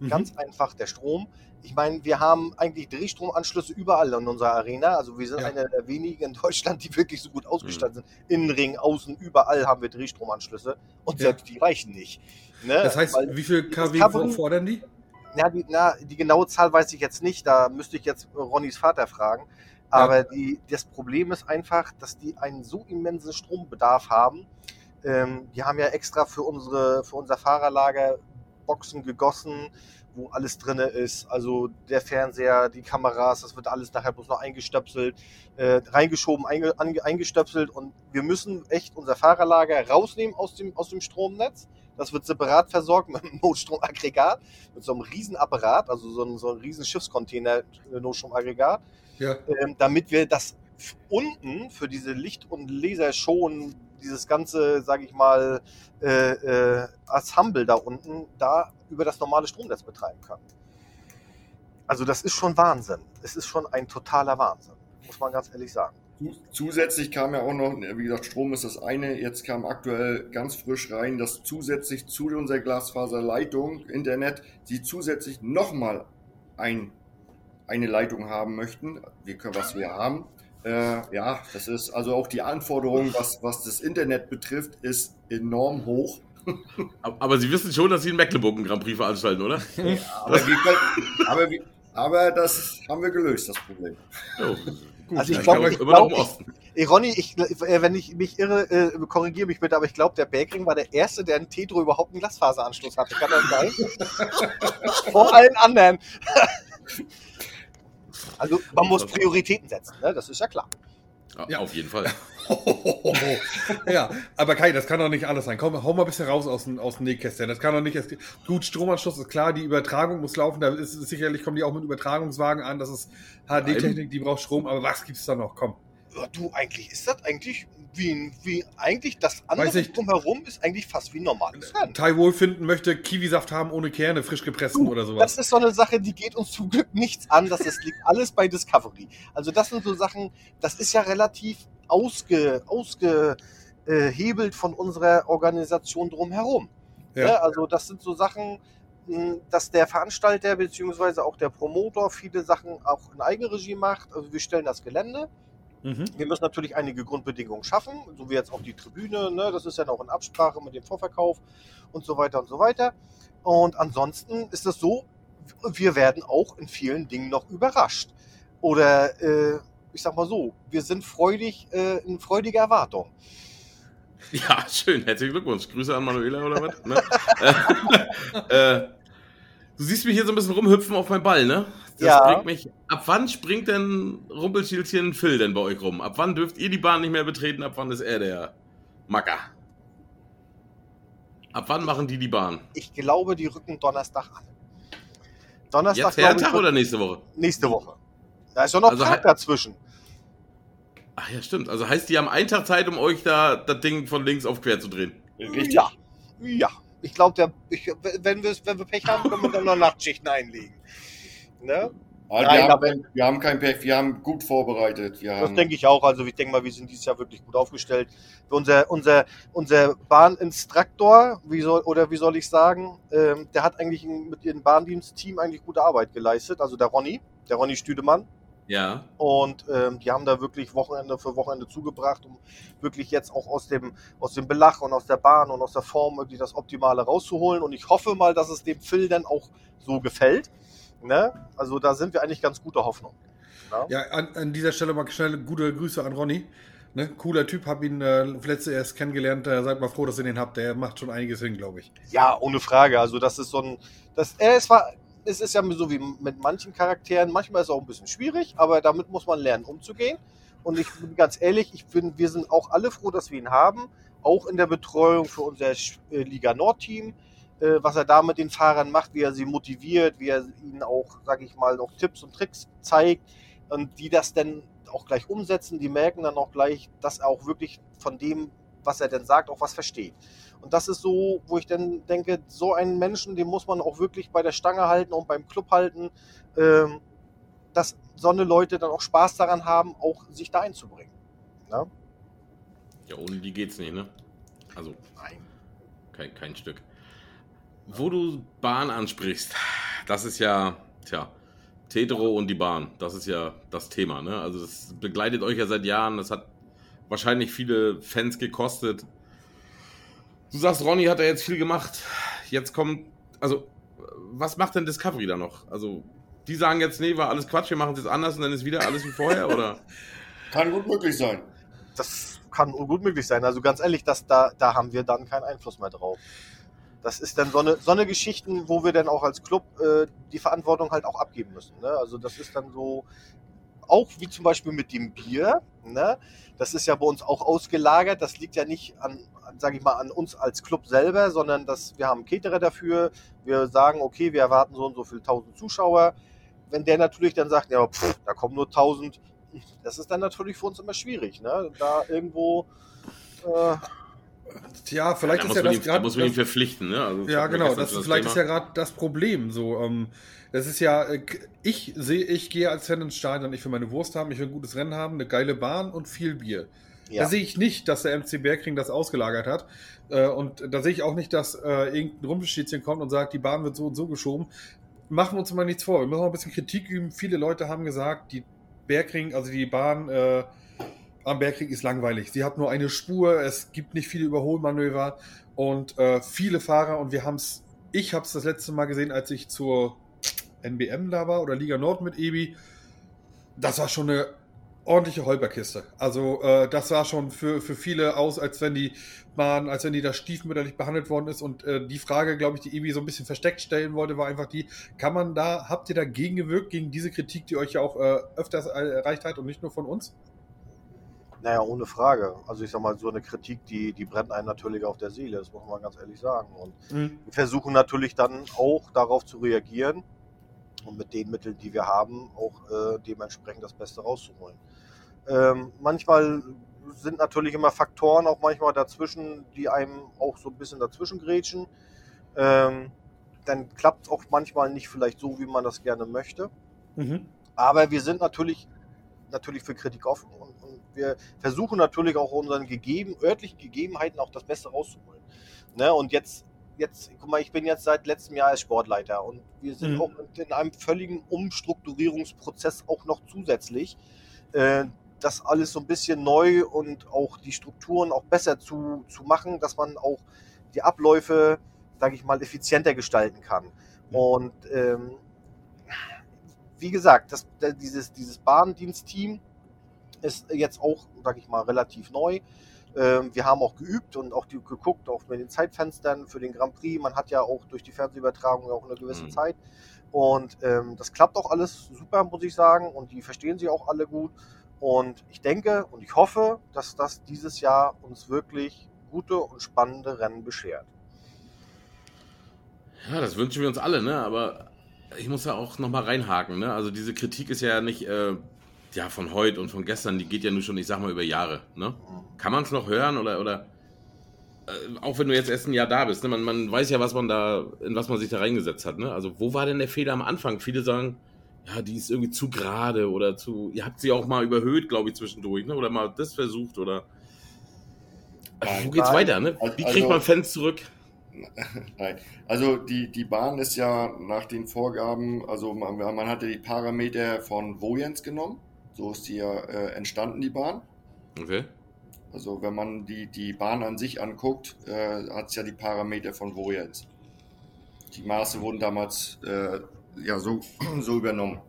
Mhm. Ganz einfach der Strom. Ich meine, wir haben eigentlich Drehstromanschlüsse überall in unserer Arena. Also wir sind ja. einer der wenigen in Deutschland, die wirklich so gut ausgestattet mhm. sind. Innenring, außen, überall haben wir Drehstromanschlüsse. Und ja. selbst die reichen nicht. Ne? Das heißt, Weil wie viel kW fordern die? Ja, die, na, die genaue Zahl weiß ich jetzt nicht. Da müsste ich jetzt Ronnys Vater fragen. Aber ja. die, das Problem ist einfach, dass die einen so immensen Strombedarf haben. Ähm, die haben ja extra für, unsere, für unser Fahrerlager Boxen gegossen, wo alles drin ist. Also der Fernseher, die Kameras, das wird alles nachher bloß noch eingestöpselt, äh, reingeschoben, einge, eingestöpselt und wir müssen echt unser Fahrerlager rausnehmen aus dem, aus dem Stromnetz. Das wird separat versorgt mit einem Notstromaggregat, mit so einem Riesenapparat, also so ein, so ein riesen Schiffscontainer äh, Notstromaggregat, ja. ähm, damit wir das unten für diese Licht- und Lasershowen dieses ganze, sage ich mal, äh, äh, Ensemble da unten da über das normale Stromnetz betreiben können. Also das ist schon Wahnsinn. Es ist schon ein totaler Wahnsinn, muss man ganz ehrlich sagen. Zusätzlich kam ja auch noch, wie gesagt, Strom ist das eine. Jetzt kam aktuell ganz frisch rein, dass zusätzlich zu unserer Glasfaserleitung Internet sie zusätzlich nochmal ein, eine Leitung haben möchten, wir können, was wir haben. Äh, ja, das ist also auch die Anforderung, was, was das Internet betrifft, ist enorm hoch. [laughs] Aber Sie wissen schon, dass Sie in Mecklenburg einen Grand Prix veranstalten, oder? Ja, aber, können, aber, aber, das haben wir gelöst, das Problem. Oh, gut. Also ich glaube, ich glaub, ich, Ronny, ich, äh, wenn ich mich irre, äh, korrigiere mich bitte, aber ich glaube, der Bäckring war der Erste, der in Tetro überhaupt einen Glasfaseranschluss hatte. Kann das sein? [laughs] Vor allen anderen. Also man muss Prioritäten setzen, ne? das ist ja klar. Ja, auf jeden Fall. [laughs] ja, aber Kai, das kann doch nicht alles sein. Komm, hau mal ein bisschen raus aus dem, aus dem Nähkästchen. Das kann doch nicht. Gut, Stromanschluss ist klar, die Übertragung muss laufen. Da ist sicherlich kommen die auch mit Übertragungswagen an. Das ist HD-Technik, die braucht Strom. Aber was gibt es da noch? Komm. Ja, du, eigentlich ist das eigentlich wie, wie eigentlich das andere drumherum ist eigentlich fast wie normales Rennen. Tai Wohlfinden möchte Kiwisaft haben ohne Kerne, frisch gepressten oder sowas. Das ist so eine Sache, die geht uns zum Glück nichts an. Das ist, liegt alles bei Discovery. Also das sind so Sachen, das ist ja relativ ausge, ausgehebelt von unserer Organisation drumherum. Ja. Ja, also das sind so Sachen, hm, dass der Veranstalter bzw. auch der Promoter viele Sachen auch in Eigenregie macht. Also wir stellen das Gelände, Mhm. Wir müssen natürlich einige Grundbedingungen schaffen, so wie jetzt auch die Tribüne. Ne? Das ist ja noch in Absprache mit dem Vorverkauf und so weiter und so weiter. Und ansonsten ist es so, wir werden auch in vielen Dingen noch überrascht. Oder äh, ich sag mal so, wir sind freudig äh, in freudiger Erwartung. Ja, schön. Herzlichen Glückwunsch. Grüße an Manuela oder was? ne? [laughs] [laughs] äh, du siehst mich hier so ein bisschen rumhüpfen auf meinen Ball, ne? Das ja. bringt mich. Ab wann springt denn Rumpelstilzchen Phil denn bei euch rum? Ab wann dürft ihr die Bahn nicht mehr betreten? Ab wann ist er der Macker? Ab wann machen die die Bahn? Ich glaube, die rücken Donnerstag an. Donnerstag. Jetzt Hertag ich, oder nächste Woche? Nächste Woche. Da ist doch noch also Tag dazwischen. Ach ja, stimmt. Also heißt, die haben einen Tag Zeit, um euch da das Ding von links auf quer zu drehen. Richtig. Ja. Ja. Ich glaube, wenn, wir, wenn wir Pech haben, können wir dann noch Nachtschichten einlegen. Ne? Also Nein, wir, haben, wir, haben, kein Pech, wir haben gut vorbereitet. Wir das denke ich auch. Also ich denke mal, wir sind dieses Jahr wirklich gut aufgestellt. Unser, unser, unser Bahninstruktor, wie soll, oder wie soll ich sagen, ähm, der hat eigentlich mit ihrem Bahndienstteam eigentlich gute Arbeit geleistet. Also der Ronny, der Ronny Stüdemann. Ja. Und ähm, die haben da wirklich Wochenende für Wochenende zugebracht, um wirklich jetzt auch aus dem, aus dem Belach und aus der Bahn und aus der Form wirklich das Optimale rauszuholen. Und ich hoffe mal, dass es dem Phil dann auch so gefällt. Ne? Also da sind wir eigentlich ganz guter Hoffnung. Ne? Ja, an, an, dieser Stelle mal schnell gute Grüße an Ronny. Ne? Cooler Typ, hab ihn äh, letzte erst kennengelernt. Äh, seid mal froh, dass ihr den habt. Der macht schon einiges hin, glaube ich. Ja, ohne Frage. Also das ist so ein, das, äh, es war, es ist ja so wie mit manchen Charakteren. Manchmal ist es auch ein bisschen schwierig, aber damit muss man lernen, umzugehen. Und ich bin ganz ehrlich, ich bin, wir sind auch alle froh, dass wir ihn haben. Auch in der Betreuung für unser äh, Liga Nord-Team. Äh, was er da mit den Fahrern macht, wie er sie motiviert, wie er ihnen auch, sage ich mal, auch Tipps und Tricks zeigt und die das dann auch gleich umsetzen, die merken dann auch gleich, dass er auch wirklich von dem, was er denn sagt, auch was versteht. Und das ist so, wo ich dann denke, so einen Menschen, den muss man auch wirklich bei der Stange halten und beim Club halten, ähm, dass so eine Leute dann auch Spaß daran haben, auch sich da einzubringen. Ja, ja ohne die geht's nicht, ne? Also, Nein. Kein, kein Stück. Wo du Bahn ansprichst, das ist ja, tja, Tetro und die Bahn, das ist ja das Thema. Ne? Also das begleitet euch ja seit Jahren, das hat wahrscheinlich viele Fans gekostet. Du sagst, Ronny hat da jetzt viel gemacht. Jetzt kommt, also was macht denn Discovery da noch? Also die sagen jetzt, nee, war alles Quatsch, wir machen es jetzt anders und dann ist wieder alles wie vorher, oder? [laughs] Kann gut möglich sein. Das kann gut möglich sein. Also ganz ehrlich, das, da, da haben wir dann keinen Einfluss mehr drauf das ist dann so eine, so eine Geschichten, wo wir dann auch als Club äh, die Verantwortung halt auch abgeben müssen. Ne? Also das ist dann so, auch wie zum Beispiel mit dem Bier, ne? das ist ja bei uns auch ausgelagert, das liegt ja nicht an, an sage ich mal, an uns als Club selber, sondern dass wir haben Caterer dafür, wir sagen, okay, wir erwarten so und so viel tausend Zuschauer. Wenn der natürlich dann sagt, ja, pff, da kommen nur tausend, das ist dann natürlich für uns immer schwierig, ne? da irgendwo... Äh, Tja, vielleicht ja, ist ja das gerade. Da muss man ihn verpflichten, ne? Also ja, genau. Das, das vielleicht Thema. ist ja gerade das Problem. So, ähm, das ist ja, äh, ich sehe, ich gehe als Fan ins Stadion. Ich will meine Wurst haben, ich will ein gutes Rennen haben, eine geile Bahn und viel Bier. Ja. Da sehe ich nicht, dass der MC Bergring das ausgelagert hat. Äh, und da sehe ich auch nicht, dass äh, irgendein Rumpelstilzchen kommt und sagt, die Bahn wird so und so geschoben. Machen wir uns mal nichts vor. Wir müssen auch ein bisschen Kritik üben. Viele Leute haben gesagt, die Bergring, also die Bahn, äh, am Bergkrieg ist langweilig. Sie hat nur eine Spur, es gibt nicht viele Überholmanöver und äh, viele Fahrer und wir haben es, ich habe es das letzte Mal gesehen, als ich zur NBM da war oder Liga Nord mit Ebi. Das war schon eine ordentliche Holperkiste. Also äh, das sah schon für, für viele aus, als wenn die waren, als wenn die da stiefmütterlich behandelt worden ist. Und äh, die Frage, glaube ich, die Ebi so ein bisschen versteckt stellen wollte, war einfach die, kann man da, habt ihr dagegen gewirkt, gegen diese Kritik, die euch ja auch äh, öfters erreicht hat und nicht nur von uns? Naja, ohne Frage. Also ich sag mal, so eine Kritik, die, die brennt einem natürlich auf der Seele, das muss man ganz ehrlich sagen. Und mhm. wir versuchen natürlich dann auch darauf zu reagieren und mit den Mitteln, die wir haben, auch äh, dementsprechend das Beste rauszuholen. Ähm, manchmal sind natürlich immer Faktoren auch manchmal dazwischen, die einem auch so ein bisschen dazwischen grätschen. Ähm, dann klappt es auch manchmal nicht vielleicht so, wie man das gerne möchte. Mhm. Aber wir sind natürlich, natürlich für Kritik offen und wir versuchen natürlich auch unseren gegeben, örtlichen Gegebenheiten auch das Beste rauszuholen. Ne? Und jetzt, jetzt, guck mal, ich bin jetzt seit letztem Jahr als Sportleiter und wir sind mhm. auch in einem völligen Umstrukturierungsprozess auch noch zusätzlich. Äh, das alles so ein bisschen neu und auch die Strukturen auch besser zu, zu machen, dass man auch die Abläufe, sage ich mal, effizienter gestalten kann. Mhm. Und ähm, wie gesagt, das, dieses, dieses Bahndienstteam, ist jetzt auch, sage ich mal, relativ neu. Ähm, wir haben auch geübt und auch geguckt, auch mit den Zeitfenstern für den Grand Prix. Man hat ja auch durch die Fernsehübertragung auch eine gewisse mhm. Zeit. Und ähm, das klappt auch alles super, muss ich sagen. Und die verstehen sie auch alle gut. Und ich denke und ich hoffe, dass das dieses Jahr uns wirklich gute und spannende Rennen beschert. Ja, das wünschen wir uns alle, ne? Aber ich muss ja auch nochmal reinhaken, ne? Also diese Kritik ist ja nicht äh, ja, von heute und von gestern, die geht ja nur schon, ich sag mal, über Jahre. Ne? Kann man es noch hören oder, oder äh, auch wenn du jetzt erst ein Jahr da bist, ne? man, man weiß ja, was man da, in was man sich da reingesetzt hat. Ne? Also wo war denn der Fehler am Anfang? Viele sagen, ja, die ist irgendwie zu gerade oder zu, ihr habt sie auch mal überhöht, glaube ich, zwischendurch, ne? oder mal das versucht oder wo geht's weiter? Ne? Wie kriegt also, man Fans zurück? [laughs] Nein, also die, die Bahn ist ja nach den Vorgaben, also man, man hatte die Parameter von Vojens genommen so ist die ja äh, entstanden, die Bahn. Okay. Also wenn man die, die Bahn an sich anguckt, äh, hat es ja die Parameter von Vojens. Die Maße wurden damals äh, ja so, [clears throat] so übernommen.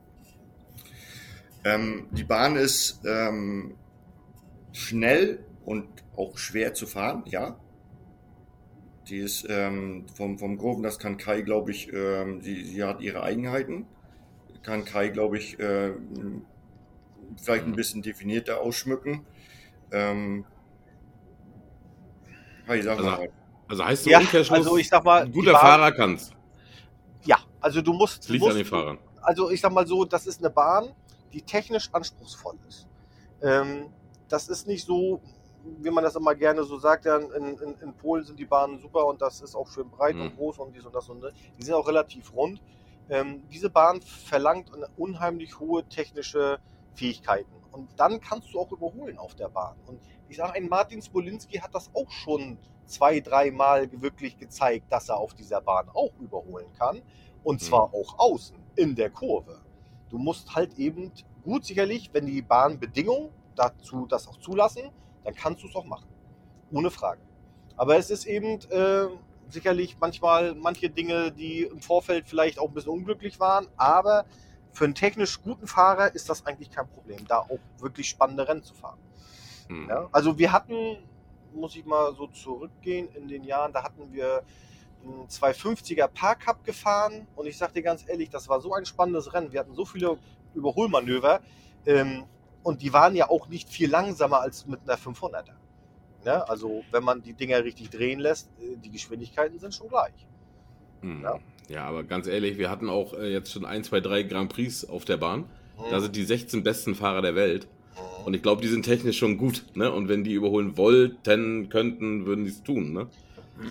Ähm, die Bahn ist ähm, schnell und auch schwer zu fahren, ja. Die ist ähm, vom, vom Groben, das kann Kai, glaube ich, ähm, sie, sie hat ihre Eigenheiten. Kann Kai, glaube ich, äh, vielleicht ein bisschen definierter ausschmücken. Ähm, ich sag Also, mal, also heißt du Ja, Umkehrschluss, also ich sag mal, guter Bahn- Fahrer kann's. Ja, also du musst. Liegt musst an den Fahrern. also ich sag mal so, das ist eine Bahn, die technisch anspruchsvoll ist. Ähm, das ist nicht so, wie man das immer gerne so sagt, ja, in, in, in Polen sind die Bahnen super und das ist auch schön breit Mhm. und groß und dies und das und das. Die sind auch relativ rund. Ähm, diese Bahn verlangt eine unheimlich hohe technische Fähigkeiten. Und dann kannst du auch überholen auf der Bahn. Und ich sage, ein Martin Spolinski hat das auch schon zwei, dreimal wirklich gezeigt, dass er auf dieser Bahn auch überholen kann. Und zwar auch außen, in der Kurve. Du musst halt eben gut sicherlich, wenn die Bahnbedingungen dazu das auch zulassen, dann kannst du es auch machen. Ohne Frage. Aber es ist eben äh, sicherlich manchmal manche Dinge, die im Vorfeld vielleicht auch ein bisschen unglücklich waren, aber für einen technisch guten Fahrer ist das eigentlich kein Problem, da auch wirklich spannende Rennen zu fahren. Hm. Ja? Also wir hatten, muss ich mal so zurückgehen in den Jahren, da hatten wir einen 250er Park Cup gefahren und ich sag dir ganz ehrlich, das war so ein spannendes Rennen. Wir hatten so viele Überholmanöver ähm, und die waren ja auch nicht viel langsamer als mit einer 500er. Ne? Also wenn man die Dinger richtig drehen lässt, äh, die Geschwindigkeiten sind schon gleich. Hm. Ja. Ja, aber ganz ehrlich, wir hatten auch äh, jetzt schon ein, zwei, drei Grand Prix auf der Bahn. Da sind die 16 besten Fahrer der Welt. Mhm. Und ich glaube, die sind technisch schon gut. Ne? Und wenn die überholen wollten, könnten, würden die es tun. Ne?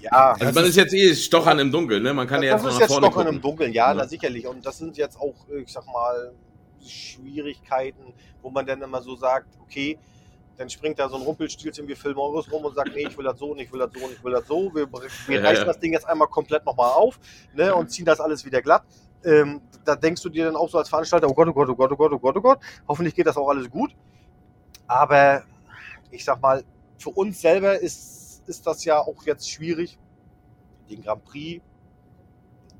ja, Also man ist jetzt eh stochern im Dunkeln. Ne? Man kann ja das jetzt ist noch nach jetzt in gucken. einem Dunkeln, ja, Ja. na sicherlich. Und das sind jetzt auch, ich sag mal, Schwierigkeiten, wo man dann immer so sagt, okay, dann springt da so ein Rumpelstilzchen wie Phil Morris rum und sagt, nee, ich will das so und ich will das so und ich will das so. Wir, wir Ja, reißen ja. das Ding jetzt einmal komplett nochmal auf ne, und ziehen das alles wieder glatt. Ähm, da denkst du dir dann auch so als Veranstalter, oh Gott, oh Gott, oh Gott, oh Gott, oh Gott, oh Gott, hoffentlich geht das auch alles gut. Aber ich sag mal, für uns selber ist, ist das ja auch jetzt schwierig. Den Grand Prix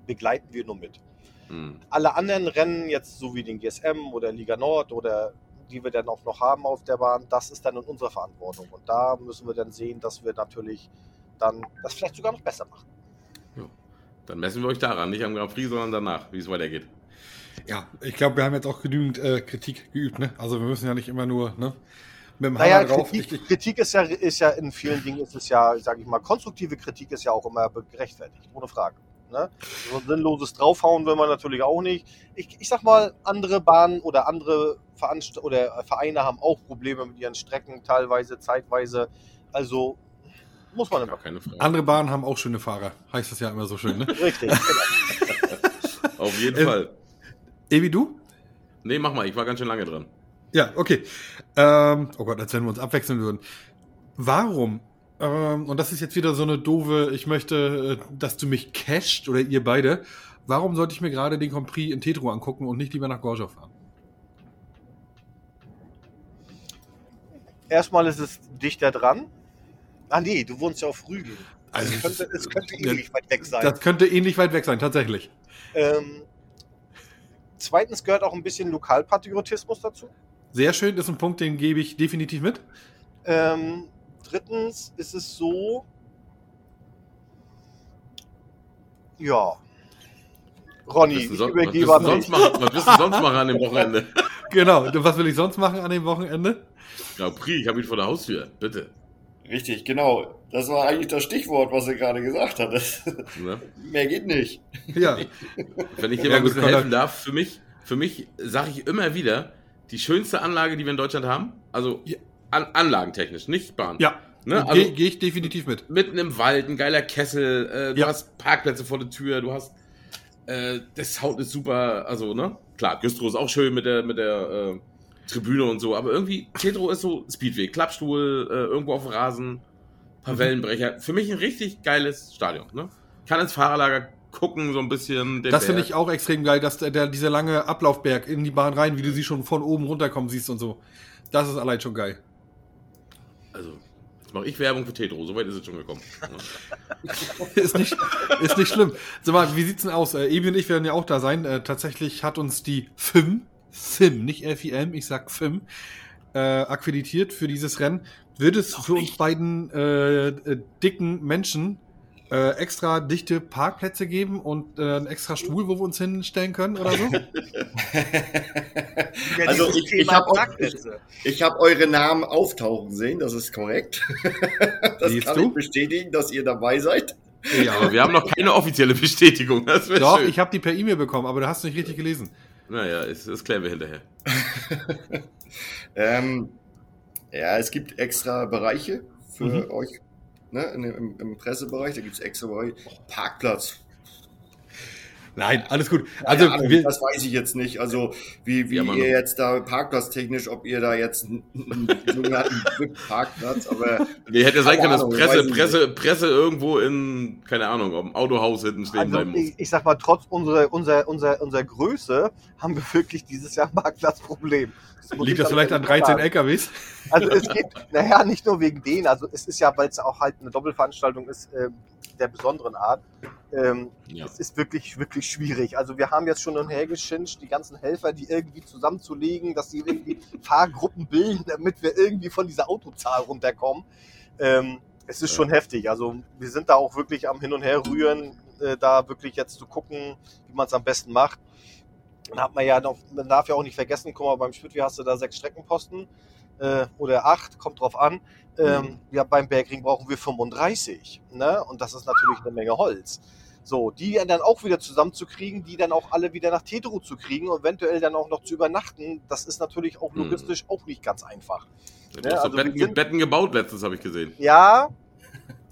begleiten wir nur mit. Hm. Alle anderen Rennen, jetzt so wie den GSM oder Liga Nord oder die wir dann auch noch haben auf der Bahn, das ist dann in unserer Verantwortung. Und da müssen wir dann sehen, dass wir natürlich dann das vielleicht sogar noch besser machen. Dann messen wir euch daran, nicht am Grand Prix, sondern danach, wie es weitergeht. Ja, ich glaube, wir haben jetzt auch genügend äh, Kritik geübt, ne? Also wir müssen ja nicht immer nur, ne? Mit dem Naja, Hammer drauf. Kritik, ich, Kritik ist, ja, ist ja in vielen Dingen, ist es ja, sage ich mal, konstruktive Kritik ist ja auch immer gerechtfertigt, ohne Frage. Ne? So ein sinnloses Draufhauen will man natürlich auch nicht. Ich, ich sag mal, andere Bahnen oder andere Veranst oder Vereine haben auch Probleme mit ihren Strecken, teilweise, zeitweise. Also muss man immer. Keine Frage. andere Bahnen haben auch schöne Fahrer, heißt das ja immer so schön, ne? [laughs] Richtig. [laughs] Auf jeden Ähm, Fall. Evi, du? Nee, mach mal, ich war ganz schön lange dran. Ja, okay. Ähm, oh Gott, als wenn wir uns abwechseln würden. Warum? Ähm, und das ist jetzt wieder so eine doofe, ich möchte, äh, dass du mich casht oder ihr beide. Warum sollte ich mir gerade den Grand Prix in Tetro angucken und nicht lieber nach Gorzow fahren? Erstmal ist es dichter dran. Ah nee, du wohnst ja auf Rügen. Also, es könnte, es könnte ähnlich weit weg sein. Das könnte ähnlich weit weg sein, tatsächlich. Ähm, zweitens gehört auch ein bisschen Lokalpatriotismus dazu. Sehr schön, das ist ein Punkt, den gebe ich definitiv mit. Ähm, drittens ist es so, ja, Ronny, Was ich übergebe du an sonst dich. machen? Was willst du sonst machen an dem Wochenende? [laughs] Genau. Was will ich sonst machen an dem Wochenende? Grand Prix, ich habe ihn vor der Haustür. Bitte. richtig, genau. Das war eigentlich das Stichwort, was er gerade gesagt hat. Ne? [laughs] Mehr geht nicht. Ja. [laughs] Wenn ich dir Ja, mal ein gut, helfen darf, für mich, für mich sage ich immer wieder, die schönste Anlage, die wir in Deutschland haben, also Ja. An, anlagentechnisch, nicht Bahn. Ja. Ne? Gehe Also geh ich definitiv mit. mitten im Wald, ein geiler Kessel, äh, du Ja. hast Parkplätze vor der Tür, du hast äh, das Sound ist super, also ne, klar, Güstrow ist auch schön mit der mit der äh, Tribüne und so, aber irgendwie Tetro ist so Speedway, Klappstuhl, äh, irgendwo auf dem Rasen, paar Mhm. Wellenbrecher. Für mich ein richtig geiles Stadion, ne? Kann ins Fahrerlager gucken so ein bisschen. Das finde ich auch extrem geil, dass der, der, dieser lange Ablaufberg in die Bahn rein, wie du sie schon von oben runterkommen siehst und so. Das ist allein schon geil. Jetzt mache ich Werbung für Tetro, soweit ist es schon gekommen. [laughs] ist, nicht, ist nicht schlimm. Sag mal, wie sieht's denn aus? Äh, Ebi und ich werden ja auch da sein. Äh, tatsächlich hat uns die FIM, FIM, nicht FIM, ich sag FIM, äh, akkreditiert für dieses Rennen. Wird es für uns beiden äh, äh, dicken Menschen äh, extra dichte Parkplätze geben und äh, einen extra Stuhl, wo wir uns hinstellen können oder so? [laughs] Ja, Also ich, ich habe hab eure Namen auftauchen sehen, das ist korrekt. [laughs] Das Siehst kann du? ich bestätigen, dass ihr dabei seid. Aber wir haben noch keine [laughs] offizielle Bestätigung. Das Doch, schön. ich habe die per E-Mail bekommen, aber du hast nicht richtig gelesen. naja, ist, das klären wir hinterher. Ähm, ja, es gibt extra Bereiche für Mhm. euch ne, im, im Pressebereich. Da gibt es extra Bereiche. Parkplatz. Nein, alles gut. Also, Ahnung, wir, das weiß ich jetzt nicht. Also, wie, wie Ja, ihr jetzt da parkplatztechnisch, ob ihr da jetzt einen, sogenannten VIP-Parkplatz, aber [laughs] Nee, hätte ja sein können, dass Presse, Presse, Presse irgendwo in, keine Ahnung, ob im Autohaus hinten stehen Also bleiben muss. ich, ich sag mal, trotz unserer, unserer, unserer, unserer Größe haben wir wirklich dieses Jahr ein Parkplatzproblem. muss liegt das vielleicht an ehrlich 13 sagen. LKWs? Also es geht, naja, nicht nur wegen denen, also es ist ja, weil es auch halt eine Doppelveranstaltung ist, ähm, der besonderen Art. Ähm, Ja. Es ist wirklich, wirklich schwierig. Also wir haben jetzt schon hin und her geschinscht, die ganzen Helfer, die irgendwie zusammenzulegen, dass sie irgendwie Fahrgruppen bilden, damit wir irgendwie von dieser Autozahl runterkommen. Ähm, es ist schon heftig. Also wir sind da auch wirklich am Hin und Her rühren, äh, da wirklich jetzt zu gucken, wie man es am besten macht. Dann hat man ja noch, man darf ja auch nicht vergessen, guck mal, beim Spitwi hast du da sechs Streckenposten äh, oder acht, kommt drauf an. Ähm, ja, beim Bergring brauchen wir 35. Ne? Und das ist natürlich eine Menge Holz. So, die dann auch wieder zusammenzukriegen, die dann auch alle wieder nach Tetero zu kriegen und eventuell dann auch noch zu übernachten, das ist natürlich auch Mhm. logistisch auch nicht ganz einfach. Du hast also doch Betten, sind- Betten gebaut letztens, habe ich gesehen. Ja,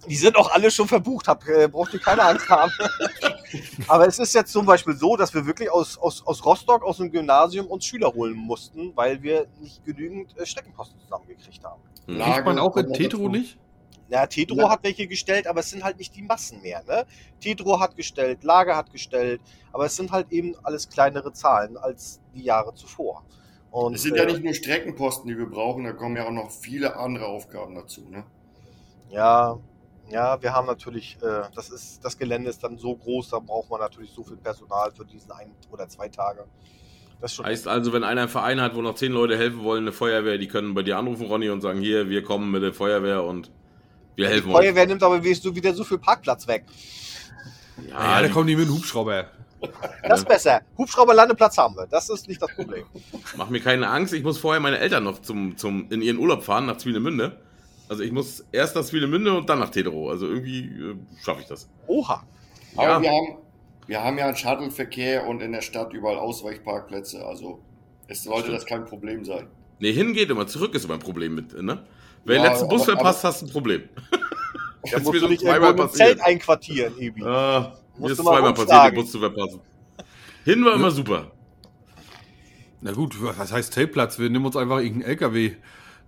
die sind auch alle schon verbucht, hab, äh, braucht ihr keine Angst haben. [laughs] Aber es ist jetzt zum Beispiel so, dass wir wirklich aus, aus, aus Rostock, aus dem Gymnasium uns Schüler holen mussten, weil wir nicht genügend äh, Streckenposten zusammengekriegt haben. Hm. Lage Kriegt man auch in Tetro nicht? Ja, Tetro Ja. hat welche gestellt, aber es sind halt nicht die Massen mehr. Ne? Tetro hat gestellt, Lager hat gestellt, aber es sind halt eben alles kleinere Zahlen als die Jahre zuvor. Und, Es sind äh, ja nicht nur Streckenposten, die wir brauchen, da kommen ja auch noch viele andere Aufgaben dazu. Ne? Ja, ja, wir haben natürlich, äh, das ist, das Gelände ist dann so groß, da braucht man natürlich so viel Personal für diesen ein oder zwei Tage. Das schon. Heißt also, wenn einer einen Verein hat, wo noch zehn Leute helfen wollen, eine Feuerwehr, die können bei dir anrufen, Ronny, und sagen, hier, wir kommen mit der Feuerwehr und wir die helfen euch. Feuerwehr nimmt aber wieder so, wieder so viel Parkplatz weg. Ja, da die- kommen die mit dem Hubschrauber. Das ist besser. Hubschrauberlandeplatz haben wir. Das ist nicht das Problem. Mach mir keine Angst, ich muss vorher meine Eltern noch zum, zum, in ihren Urlaub fahren, nach Zwinemünde. Also ich muss erst nach Zwinemünde und dann nach Tetero. Also irgendwie äh, schaffe ich das. Oha. Aber Ja. wir, haben, wir haben ja einen Shuttleverkehr und in der Stadt überall Ausweichparkplätze. Also es sollte Stimmt. das kein Problem sein. Nee, hingeht immer, zurück ist immer ein Problem mit, ne? Wer den Ja, letzten Bus aber- verpasst, hast ein Problem. [laughs] Ist musst mir du dich zweimal irgendwo im Zelt einquartieren, Ebi. Ah, mir ist zweimal passiert, den Bus zu verpassen. Hin war immer super. Na gut, was heißt Zeltplatz? Wir nehmen uns einfach irgendeinen LKW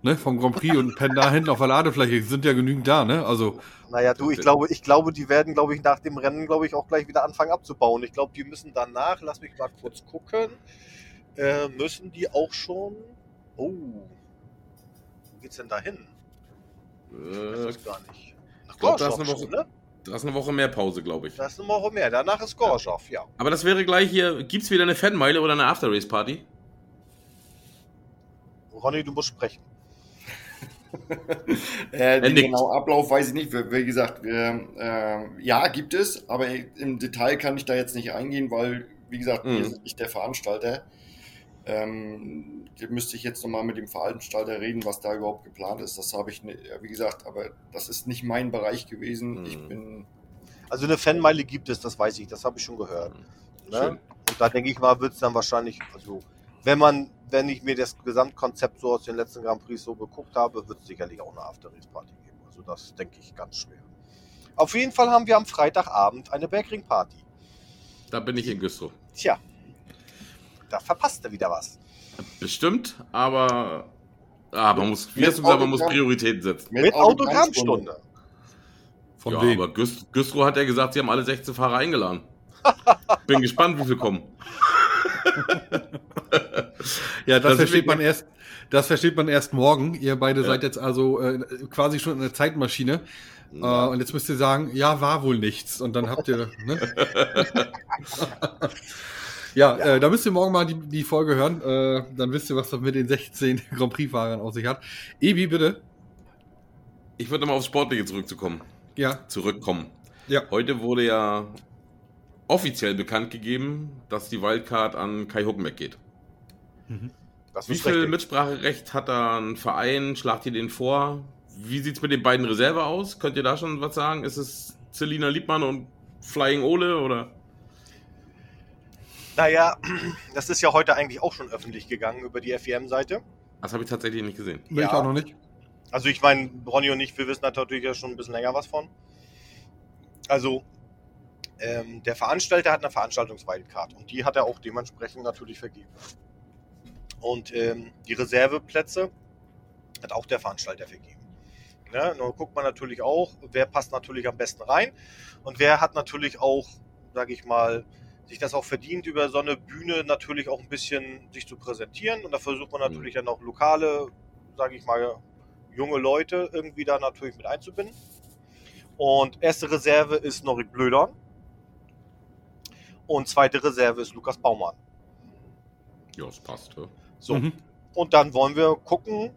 ne, vom Grand Prix und pennen da hinten auf der Ladefläche. Sind ja genügend da, ne? Also, Naja, du, ich glaube, ich glaube, die werden, glaube ich, nach dem Rennen, glaube ich, auch gleich wieder anfangen abzubauen. Ich glaube, die müssen danach, lass mich mal kurz gucken, äh, müssen die auch schon. Oh, geht's denn da hin? Ich Äh, weiß gar nicht. Nach glaub, da ist Gorschow eine Woche- schon, ne? da ist eine Woche mehr Pause, glaube ich. Da ist eine Woche mehr. Danach ist Gorschow, ja. Aber das wäre gleich hier, gibt's wieder eine Fanmeile oder eine After-Race-Party? Ronny, du musst sprechen. [laughs] Äh, den genauen Ablauf weiß ich nicht. Wie, wie gesagt, wir, äh, ja, gibt es, aber im Detail kann ich da jetzt nicht eingehen, weil, wie gesagt, Mhm. wir sind nicht der Veranstalter. Ähm, da müsste ich jetzt nochmal mit dem Veranstalter reden, was da überhaupt geplant ist. Das habe ich, nicht, wie gesagt, aber das ist nicht mein Bereich gewesen. Mhm. Ich bin, Also eine Fanmeile gibt es, das weiß ich, das habe ich schon gehört. Ne? Schön. Und da denke ich mal, wird es dann wahrscheinlich, also wenn man, wenn ich mir das Gesamtkonzept so aus den letzten Grand Prix so geguckt habe, wird es sicherlich auch eine After-Race-Party geben. Also das denke ich ganz schwer. Auf jeden Fall haben wir am Freitagabend eine Bergring-Party. Da bin ich in Güstrow. Tja, da verpasst er wieder was. Bestimmt, aber ah, man muss, wie Mit hast du gesagt, man muss. Prioritäten setzen. Mit Autogrammstunde. von ja, wem? aber Güst, Güstrow hat ja gesagt, sie haben alle 16 Fahrer eingeladen. [laughs] Bin gespannt, wie viel kommen. [laughs] Ja, das, Das versteht man erst. Das versteht man erst morgen. Ihr beide Ja. seid jetzt also äh, quasi schon in der Zeitmaschine. Äh, und jetzt müsst ihr sagen, ja, war wohl nichts. Und dann habt ihr. Ne? [laughs] ja, Äh, da müsst ihr morgen mal die, die Folge hören. Äh, dann wisst ihr, was das mit den 16 [laughs] Grand Prix-Fahrern auf sich hat. Ebi, bitte. Ich würde mal aufs Sportliche zurückzukommen. Ja. Zurückkommen. Ja. Heute wurde ja offiziell bekannt gegeben, dass die Wildcard an Kai Huckenbeck geht. Das Wie viel richtig. Mitspracherecht hat da ein Verein? Schlagt ihr den vor? Wie sieht's mit den beiden Reserve aus? Könnt ihr da schon was sagen? Ist es Celina Liebmann und Flying Ole oder? Naja, [clears throat] das ist ja heute eigentlich auch schon öffentlich gegangen über die FEM-Seite. Das habe ich tatsächlich nicht gesehen. Will ich Ja. auch noch nicht. Also ich meine, Ronny und ich, wir wissen natürlich ja schon ein bisschen länger was von. Also ähm, der Veranstalter hat eine Veranstaltungswildcard und die hat er auch dementsprechend natürlich vergeben. Und ähm, die Reserveplätze hat auch der Veranstalter vergeben. Ne? Nun guckt man natürlich auch, wer passt natürlich am besten rein und wer hat natürlich auch, sage ich mal, sich das auch verdient, über so eine Bühne natürlich auch ein bisschen sich zu präsentieren. Und da versucht man natürlich dann auch lokale, sage ich mal, junge Leute irgendwie da natürlich mit einzubinden. Und erste Reserve ist Norik Blödern. Und zweite Reserve ist Lukas Baumann. Ja, es passt. Ja. So. Mhm. Und dann wollen wir gucken,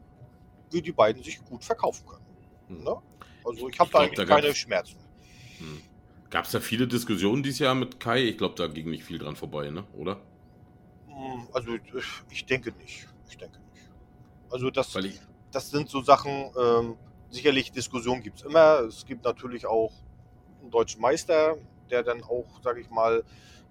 wie die beiden sich gut verkaufen können. Hm. Ne? Also ich habe da eigentlich keine Schmerzen. Hm. Gab es da viele Diskussionen dieses Jahr mit Kai? Ich glaube, da ging nicht viel dran vorbei, ne? oder? Hm, Also ich- denke nicht. Ich denke nicht. Also das, ich, das sind so Sachen, ähm, sicherlich Diskussionen gibt es immer. Es gibt natürlich auch einen deutschen Meister, der dann auch, sage ich mal,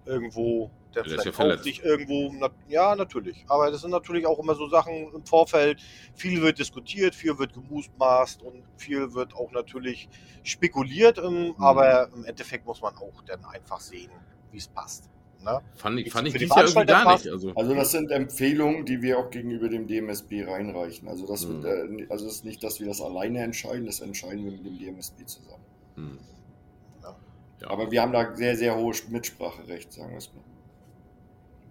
irgendwo, der ja vielleicht auch verletzt. sich irgendwo, na, ja, natürlich. Aber das sind natürlich auch immer so Sachen im Vorfeld. Viel wird diskutiert, viel wird gemustmaßt und viel wird auch natürlich spekuliert. Ähm, Mhm. Aber im Endeffekt muss man auch dann einfach sehen, wie es passt. Ne? fand ich, fand ich dieses Jahr irgendwie gar passt- nicht. Also, Also das sind Empfehlungen, die wir auch gegenüber dem DMSB reinreichen. Also das Mhm. wird, äh, also es ist nicht, dass wir das alleine entscheiden, das entscheiden wir mit dem DMSB zusammen. hm. Ja. Aber wir haben da sehr, sehr hohes Mitspracherecht, sagen wir es mal.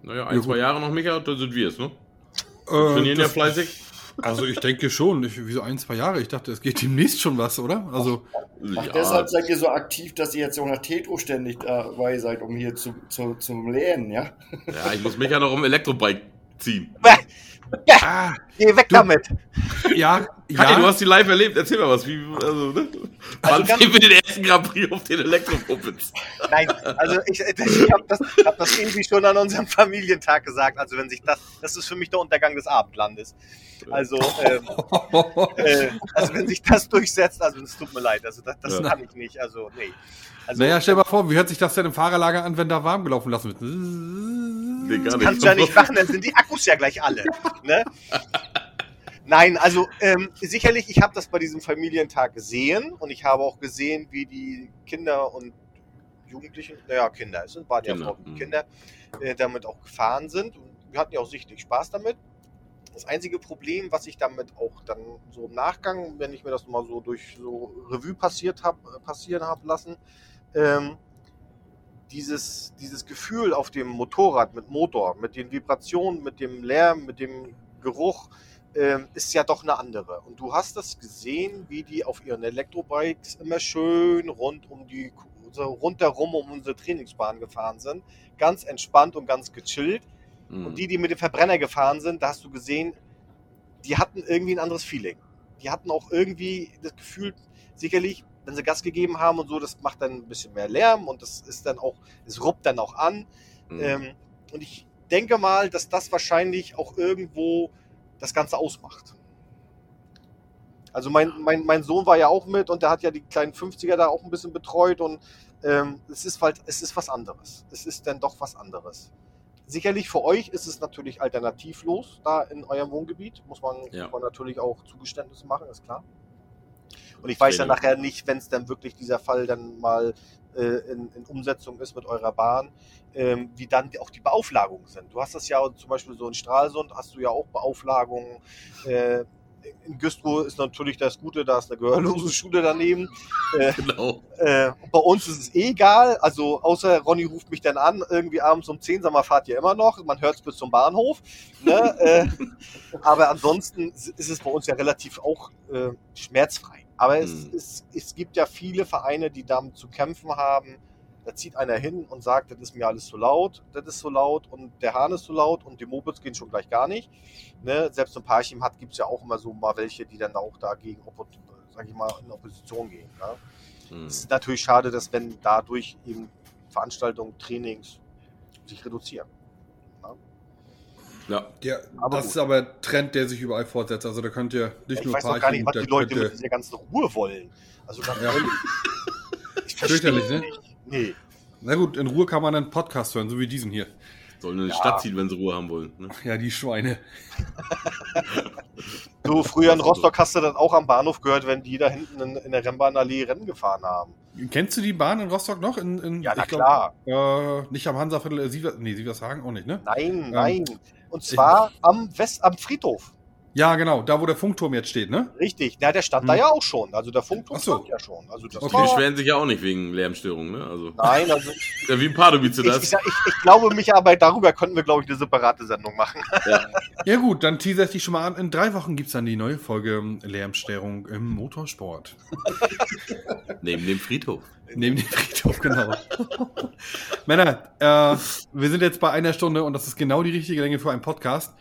Naja, ein, Ja, zwei. Jahre noch, Micha, da sind wir es, ne? Äh, Trainieren ja fleißig. Also ich denke schon. Ich, wieso ein, zwei Jahre? Ich dachte, es geht demnächst schon was, oder? Also Ach, Ja, deshalb seid ihr so aktiv, dass ihr jetzt auch nach Tetro ständig dabei seid, um hier zu, zu, zum Lernen, ja? ja, ich muss Micha noch um Elektrobike ziehen. [laughs] ah, Geh weg Du- damit! [laughs] ja, ja. du hast die live erlebt. Erzähl mal was. Wie, also, ne? Wann ganz- sehen wir den ersten Grand Prix auf den Elektropuppets? [laughs] Nein, also ich, ich habe das, hab das irgendwie schon an unserem Familientag gesagt. Also wenn sich das, das ist für mich der Untergang des Abendlandes. Also, ähm, [laughs] äh, also wenn sich das durchsetzt, also es tut mir leid, also das, das Ja. kann ich nicht. Also nee. Also, naja, stell mal vor, wie hört sich das denn im Fahrerlager an, wenn da warm gelaufen lassen wird? Nee, gar das kannst du ja nicht machen, dann sind die Akkus ja gleich alle. Ne? Nein, also ähm, sicherlich, ich habe das bei diesem Familientag gesehen und ich habe auch gesehen, wie die Kinder und Jugendlichen, naja, Kinder, es sind- waren ja Kinder, mhm. Kinder, äh, damit auch gefahren sind. Und wir hatten ja auch sichtlich Spaß damit. Das einzige Problem, was ich damit auch dann so im Nachgang, wenn ich mir das mal so durch so Revue passiert hab, passieren habe lassen, ähm, dieses, dieses Gefühl auf dem Motorrad mit Motor, mit den Vibrationen, mit dem Lärm, mit dem Geruch, ähm, ist ja doch eine andere. Und du hast das gesehen, wie die auf ihren Elektrobikes immer schön rund um die, so rundherum um unsere Trainingsbahn gefahren sind. Ganz entspannt und ganz gechillt. Hm. Und die, die mit dem Verbrenner gefahren sind, da hast du gesehen, die hatten irgendwie ein anderes Feeling. Die hatten auch irgendwie das Gefühl, sicherlich, wenn sie Gas gegeben haben und so, das macht dann ein bisschen mehr Lärm und das ist dann auch, es ruppt dann auch an. Hm. Ähm, und ich denke mal, dass das wahrscheinlich auch irgendwo das Ganze ausmacht. Also mein, mein, mein Sohn war ja auch mit und der hat ja die kleinen 50er da auch ein bisschen betreut und ähm, es, ist halt, es ist was anderes. Es ist dann doch was anderes. Sicherlich für euch ist es natürlich alternativlos da in eurem Wohngebiet, muss man, Ja. muss man natürlich auch Zugeständnisse machen, ist klar. Und ich weiß ja nachher nicht, wenn es dann wirklich dieser Fall dann mal in, in Umsetzung ist mit eurer Bahn, ähm, wie dann auch die Beauflagungen sind. Du hast das ja zum Beispiel so in Stralsund, hast du ja auch Beauflagungen. Äh, in Güstrow ist natürlich das Gute, da ist eine gehörlose Schule daneben. Äh, Genau. äh, bei uns ist es eh egal. Also außer Ronny ruft mich dann an, irgendwie abends um 10, sag mal, fahrt ihr immer noch. Man hört es bis zum Bahnhof. Ne? [laughs] äh, aber ansonsten ist es bei uns ja relativ auch äh, schmerzfrei. Aber es, Hm. es, es gibt ja viele Vereine, die damit zu kämpfen haben. Da zieht einer hin und sagt, das ist mir alles zu laut, das ist so laut und der Hahn ist zu laut und die Mopeds gehen schon gleich gar nicht. Ne? Selbst ein Parchim hat, gibt es ja auch immer so mal welche, die dann auch dagegen, sag ich mal, in Opposition gehen. Ne? Hm. Es ist natürlich schade, dass wenn dadurch eben Veranstaltungen, Trainings sich reduzieren. Ja, Ja, Aber das gut. ist aber ein Trend, der sich überall fortsetzt. Also da könnt ihr nicht ich nur weiß auch gar nicht, was die Leute mit dieser ganzen Ruhe wollen. Also ganz Ja. ehrlich. [laughs] Ich verstehe Fürchterlich, ne? nicht. Nee. Na gut, in Ruhe kann man einen Podcast hören, so wie diesen hier. sollen in die Ja. Stadt ziehen, wenn sie Ruhe haben wollen. Ne? Ja, die Schweine. [laughs] Du, früher in Rostock hast du das auch am Bahnhof gehört, wenn die da hinten in, in der Rennbahnallee Rennen gefahren haben. Kennst du die Bahn in Rostock noch? In, in, Ja, na ich glaub, klar. Äh, nicht am Hansaviertel, äh, Siever, nee, Sievershagen auch nicht, ne? Nein, nein. Und zwar am West, am Friedhof. Ja, genau, da wo der Funkturm jetzt steht, ne? Richtig. Ja, der stand da Hm. ja auch schon. Also der Funkturm Ach so. stand ja schon. Also das Okay. Die beschweren sich ja auch nicht wegen Lärmstörungen. Ne? Also, Nein, also [laughs] ja, wie ein Pardubice ich, ich, das. sag- ich, ich glaube, Micha, aber darüber könnten wir, glaube ich, eine separate Sendung machen. [laughs] Ja gut, dann teaser ich dich schon mal an. In drei Wochen gibt's dann die neue Folge ähm, Lärmstörung im Motorsport. [laughs] Neben dem Friedhof. Neben dem Friedhof, genau. Männer, äh, wir sind jetzt bei einer Stunde und das ist genau die richtige Länge für einen Podcast.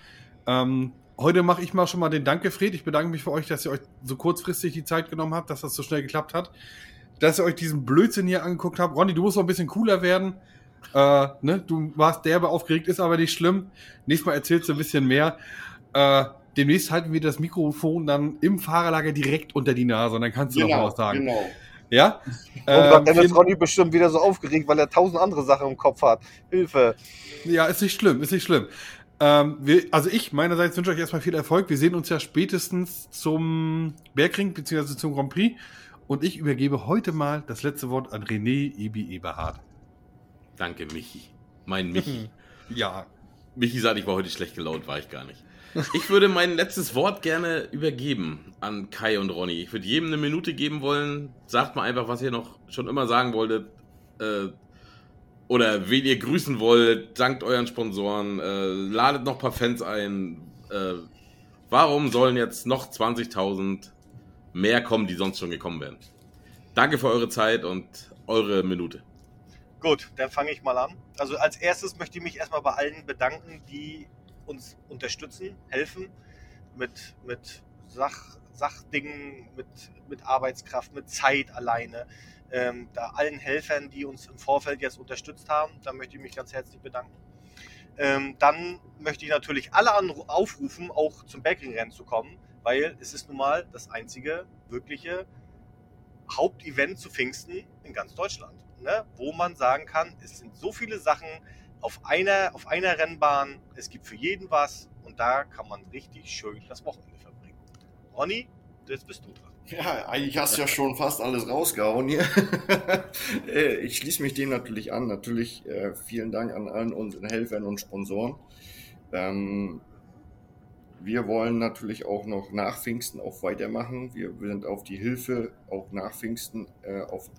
Ähm, heute mache ich mal schon mal den Danke, Fred. Ich bedanke mich für euch, dass ihr euch so kurzfristig die Zeit genommen habt, dass das so schnell geklappt hat. Dass ihr euch diesen Blödsinn hier angeguckt habt. Ronny, du musst noch ein bisschen cooler werden. Äh, ne? Du warst derbe aufgeregt, ist aber nicht schlimm. Nächstes Mal erzählst du ein bisschen mehr. Äh, demnächst halten wir das Mikrofon dann im Fahrerlager direkt unter die Nase und dann kannst du noch mal Genau, was sagen. genau. Ja? [laughs] Und Ähm, dann ist Ronny bestimmt wieder so aufgeregt, weil er tausend andere Sachen im Kopf hat. Hilfe. Ja, ist nicht schlimm, ist nicht schlimm. Ähm, wir, also ich meinerseits wünsche euch erstmal viel Erfolg. Wir sehen uns ja spätestens zum Bergring bzw. zum Grand Prix. Und ich übergebe heute mal das letzte Wort an René Ebi Eberhard. Danke, Michi. Mein Michi. Ja. Michi sagt, ich war heute schlecht gelaunt, war ich gar nicht. Ich würde mein letztes Wort gerne übergeben an Kai und Ronny. Ich würde jedem eine Minute geben wollen. Sagt mal einfach, was ihr noch schon immer sagen wolltet. Äh, oder wen ihr grüßen wollt. Dankt euren Sponsoren. Äh, ladet noch ein paar Fans ein. Äh, warum sollen jetzt noch 20.000 mehr kommen, die sonst schon gekommen wären? Danke für eure Zeit und eure Minute. Gut, dann fange ich mal an. Also als erstes möchte ich mich erstmal bei allen bedanken, die uns unterstützen, helfen mit, mit Sach, Sachdingen, mit, mit Arbeitskraft, mit Zeit alleine. Ähm, da allen Helfern, die uns im Vorfeld jetzt unterstützt haben, da möchte ich mich ganz herzlich bedanken. Ähm, dann möchte ich natürlich alle aufrufen, auch zum Bergringrennen zu kommen, weil es ist nun mal das einzige wirkliche Hauptevent zu Pfingsten in ganz Deutschland, ne? wo man sagen kann, es sind so viele Sachen auf einer, auf einer Rennbahn, es gibt für jeden was und da kann man richtig schön das Wochenende verbringen. Ronny, jetzt bist du dran. Ja, eigentlich hast du ja schon fast alles rausgehauen hier. [laughs] Äh, ich schließe mich dem natürlich an. Natürlich äh, vielen Dank an allen unseren Helfern und Sponsoren. Ähm, wir wollen natürlich auch noch nach Pfingsten auch weitermachen. Wir sind auf die Hilfe auch nach Pfingsten äh, auf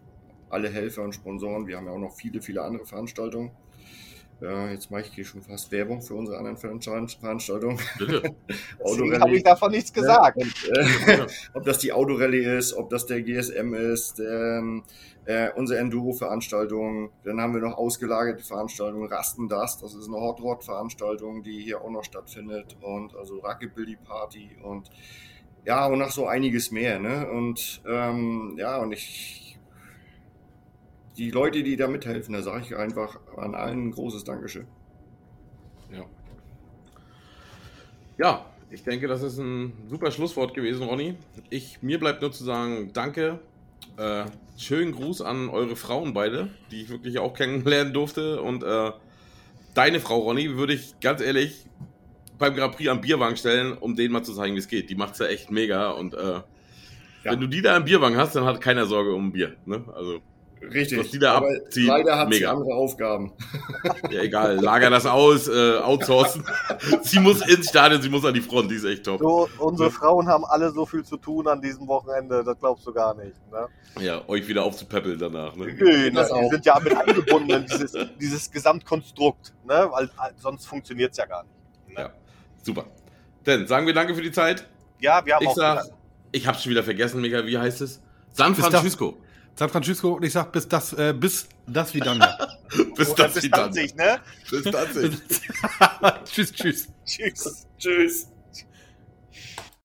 alle Helfer und Sponsoren. Wir haben ja auch noch viele, viele andere Veranstaltungen. Äh, jetzt mache ich hier schon fast Werbung für unsere anderen Veranstalt- Veranstaltungen. Bitte. [laughs] Deswegen habe ich davon nichts gesagt. Ja, und, äh, [laughs] ob das die Autorallye ist, ob das der GSM ist, ähm, äh, unsere Enduro-Veranstaltung. Dann haben wir noch ausgelagerte Veranstaltungen, Rasten das, das ist eine Hot Rod-Veranstaltung, die hier auch noch stattfindet und also Rackebilly Party und ja, und noch so einiges mehr, ne? Und ähm, ja, und ich die Leute, die da mithelfen, da sage ich einfach an allen ein großes Dankeschön. Ja. Ja, ich denke, das ist ein super Schlusswort gewesen, Ronny. Ich, mir bleibt nur zu sagen, danke. Äh, schönen Gruß an eure Frauen beide, die ich wirklich auch kennenlernen durfte. Und äh, deine Frau, Ronny, würde ich ganz ehrlich beim Grand Prix am Bierwagen stellen, um denen mal zu zeigen, wie es geht. Die macht's ja echt mega. Und äh, wenn du die da am Bierwagen hast, dann hat keiner Sorge um Bier. Ne? Also, Richtig. Was die da aber abziehen, leider hat sie mega. andere Aufgaben. [laughs] ja, egal, lager das aus, äh, outsourcen. [laughs] sie muss ins Stadion, sie muss an die Front, die ist echt top. So, unsere Frauen haben alle so viel zu tun an diesem Wochenende, das glaubst du gar nicht. Ne? Ja, euch wieder aufzupäppeln danach. Ne? Nö, Das ne, die auch. sind ja mit eingebunden in dieses, dieses Gesamtkonstrukt, ne? weil äh, sonst funktioniert es ja gar nicht. Ne? Ja, super. Dann sagen wir danke für die Zeit. Ja, wir haben Ich auch sag, ich hab's schon wieder vergessen, Mega, wie heißt es? San Francisco. San Francisco und ich sag bis das, äh, bis das wie dann. [laughs] Bis das bis die dann. 20, ne? Bis dann. [laughs] tschüss, tschüss. Tschüss. Tschüss.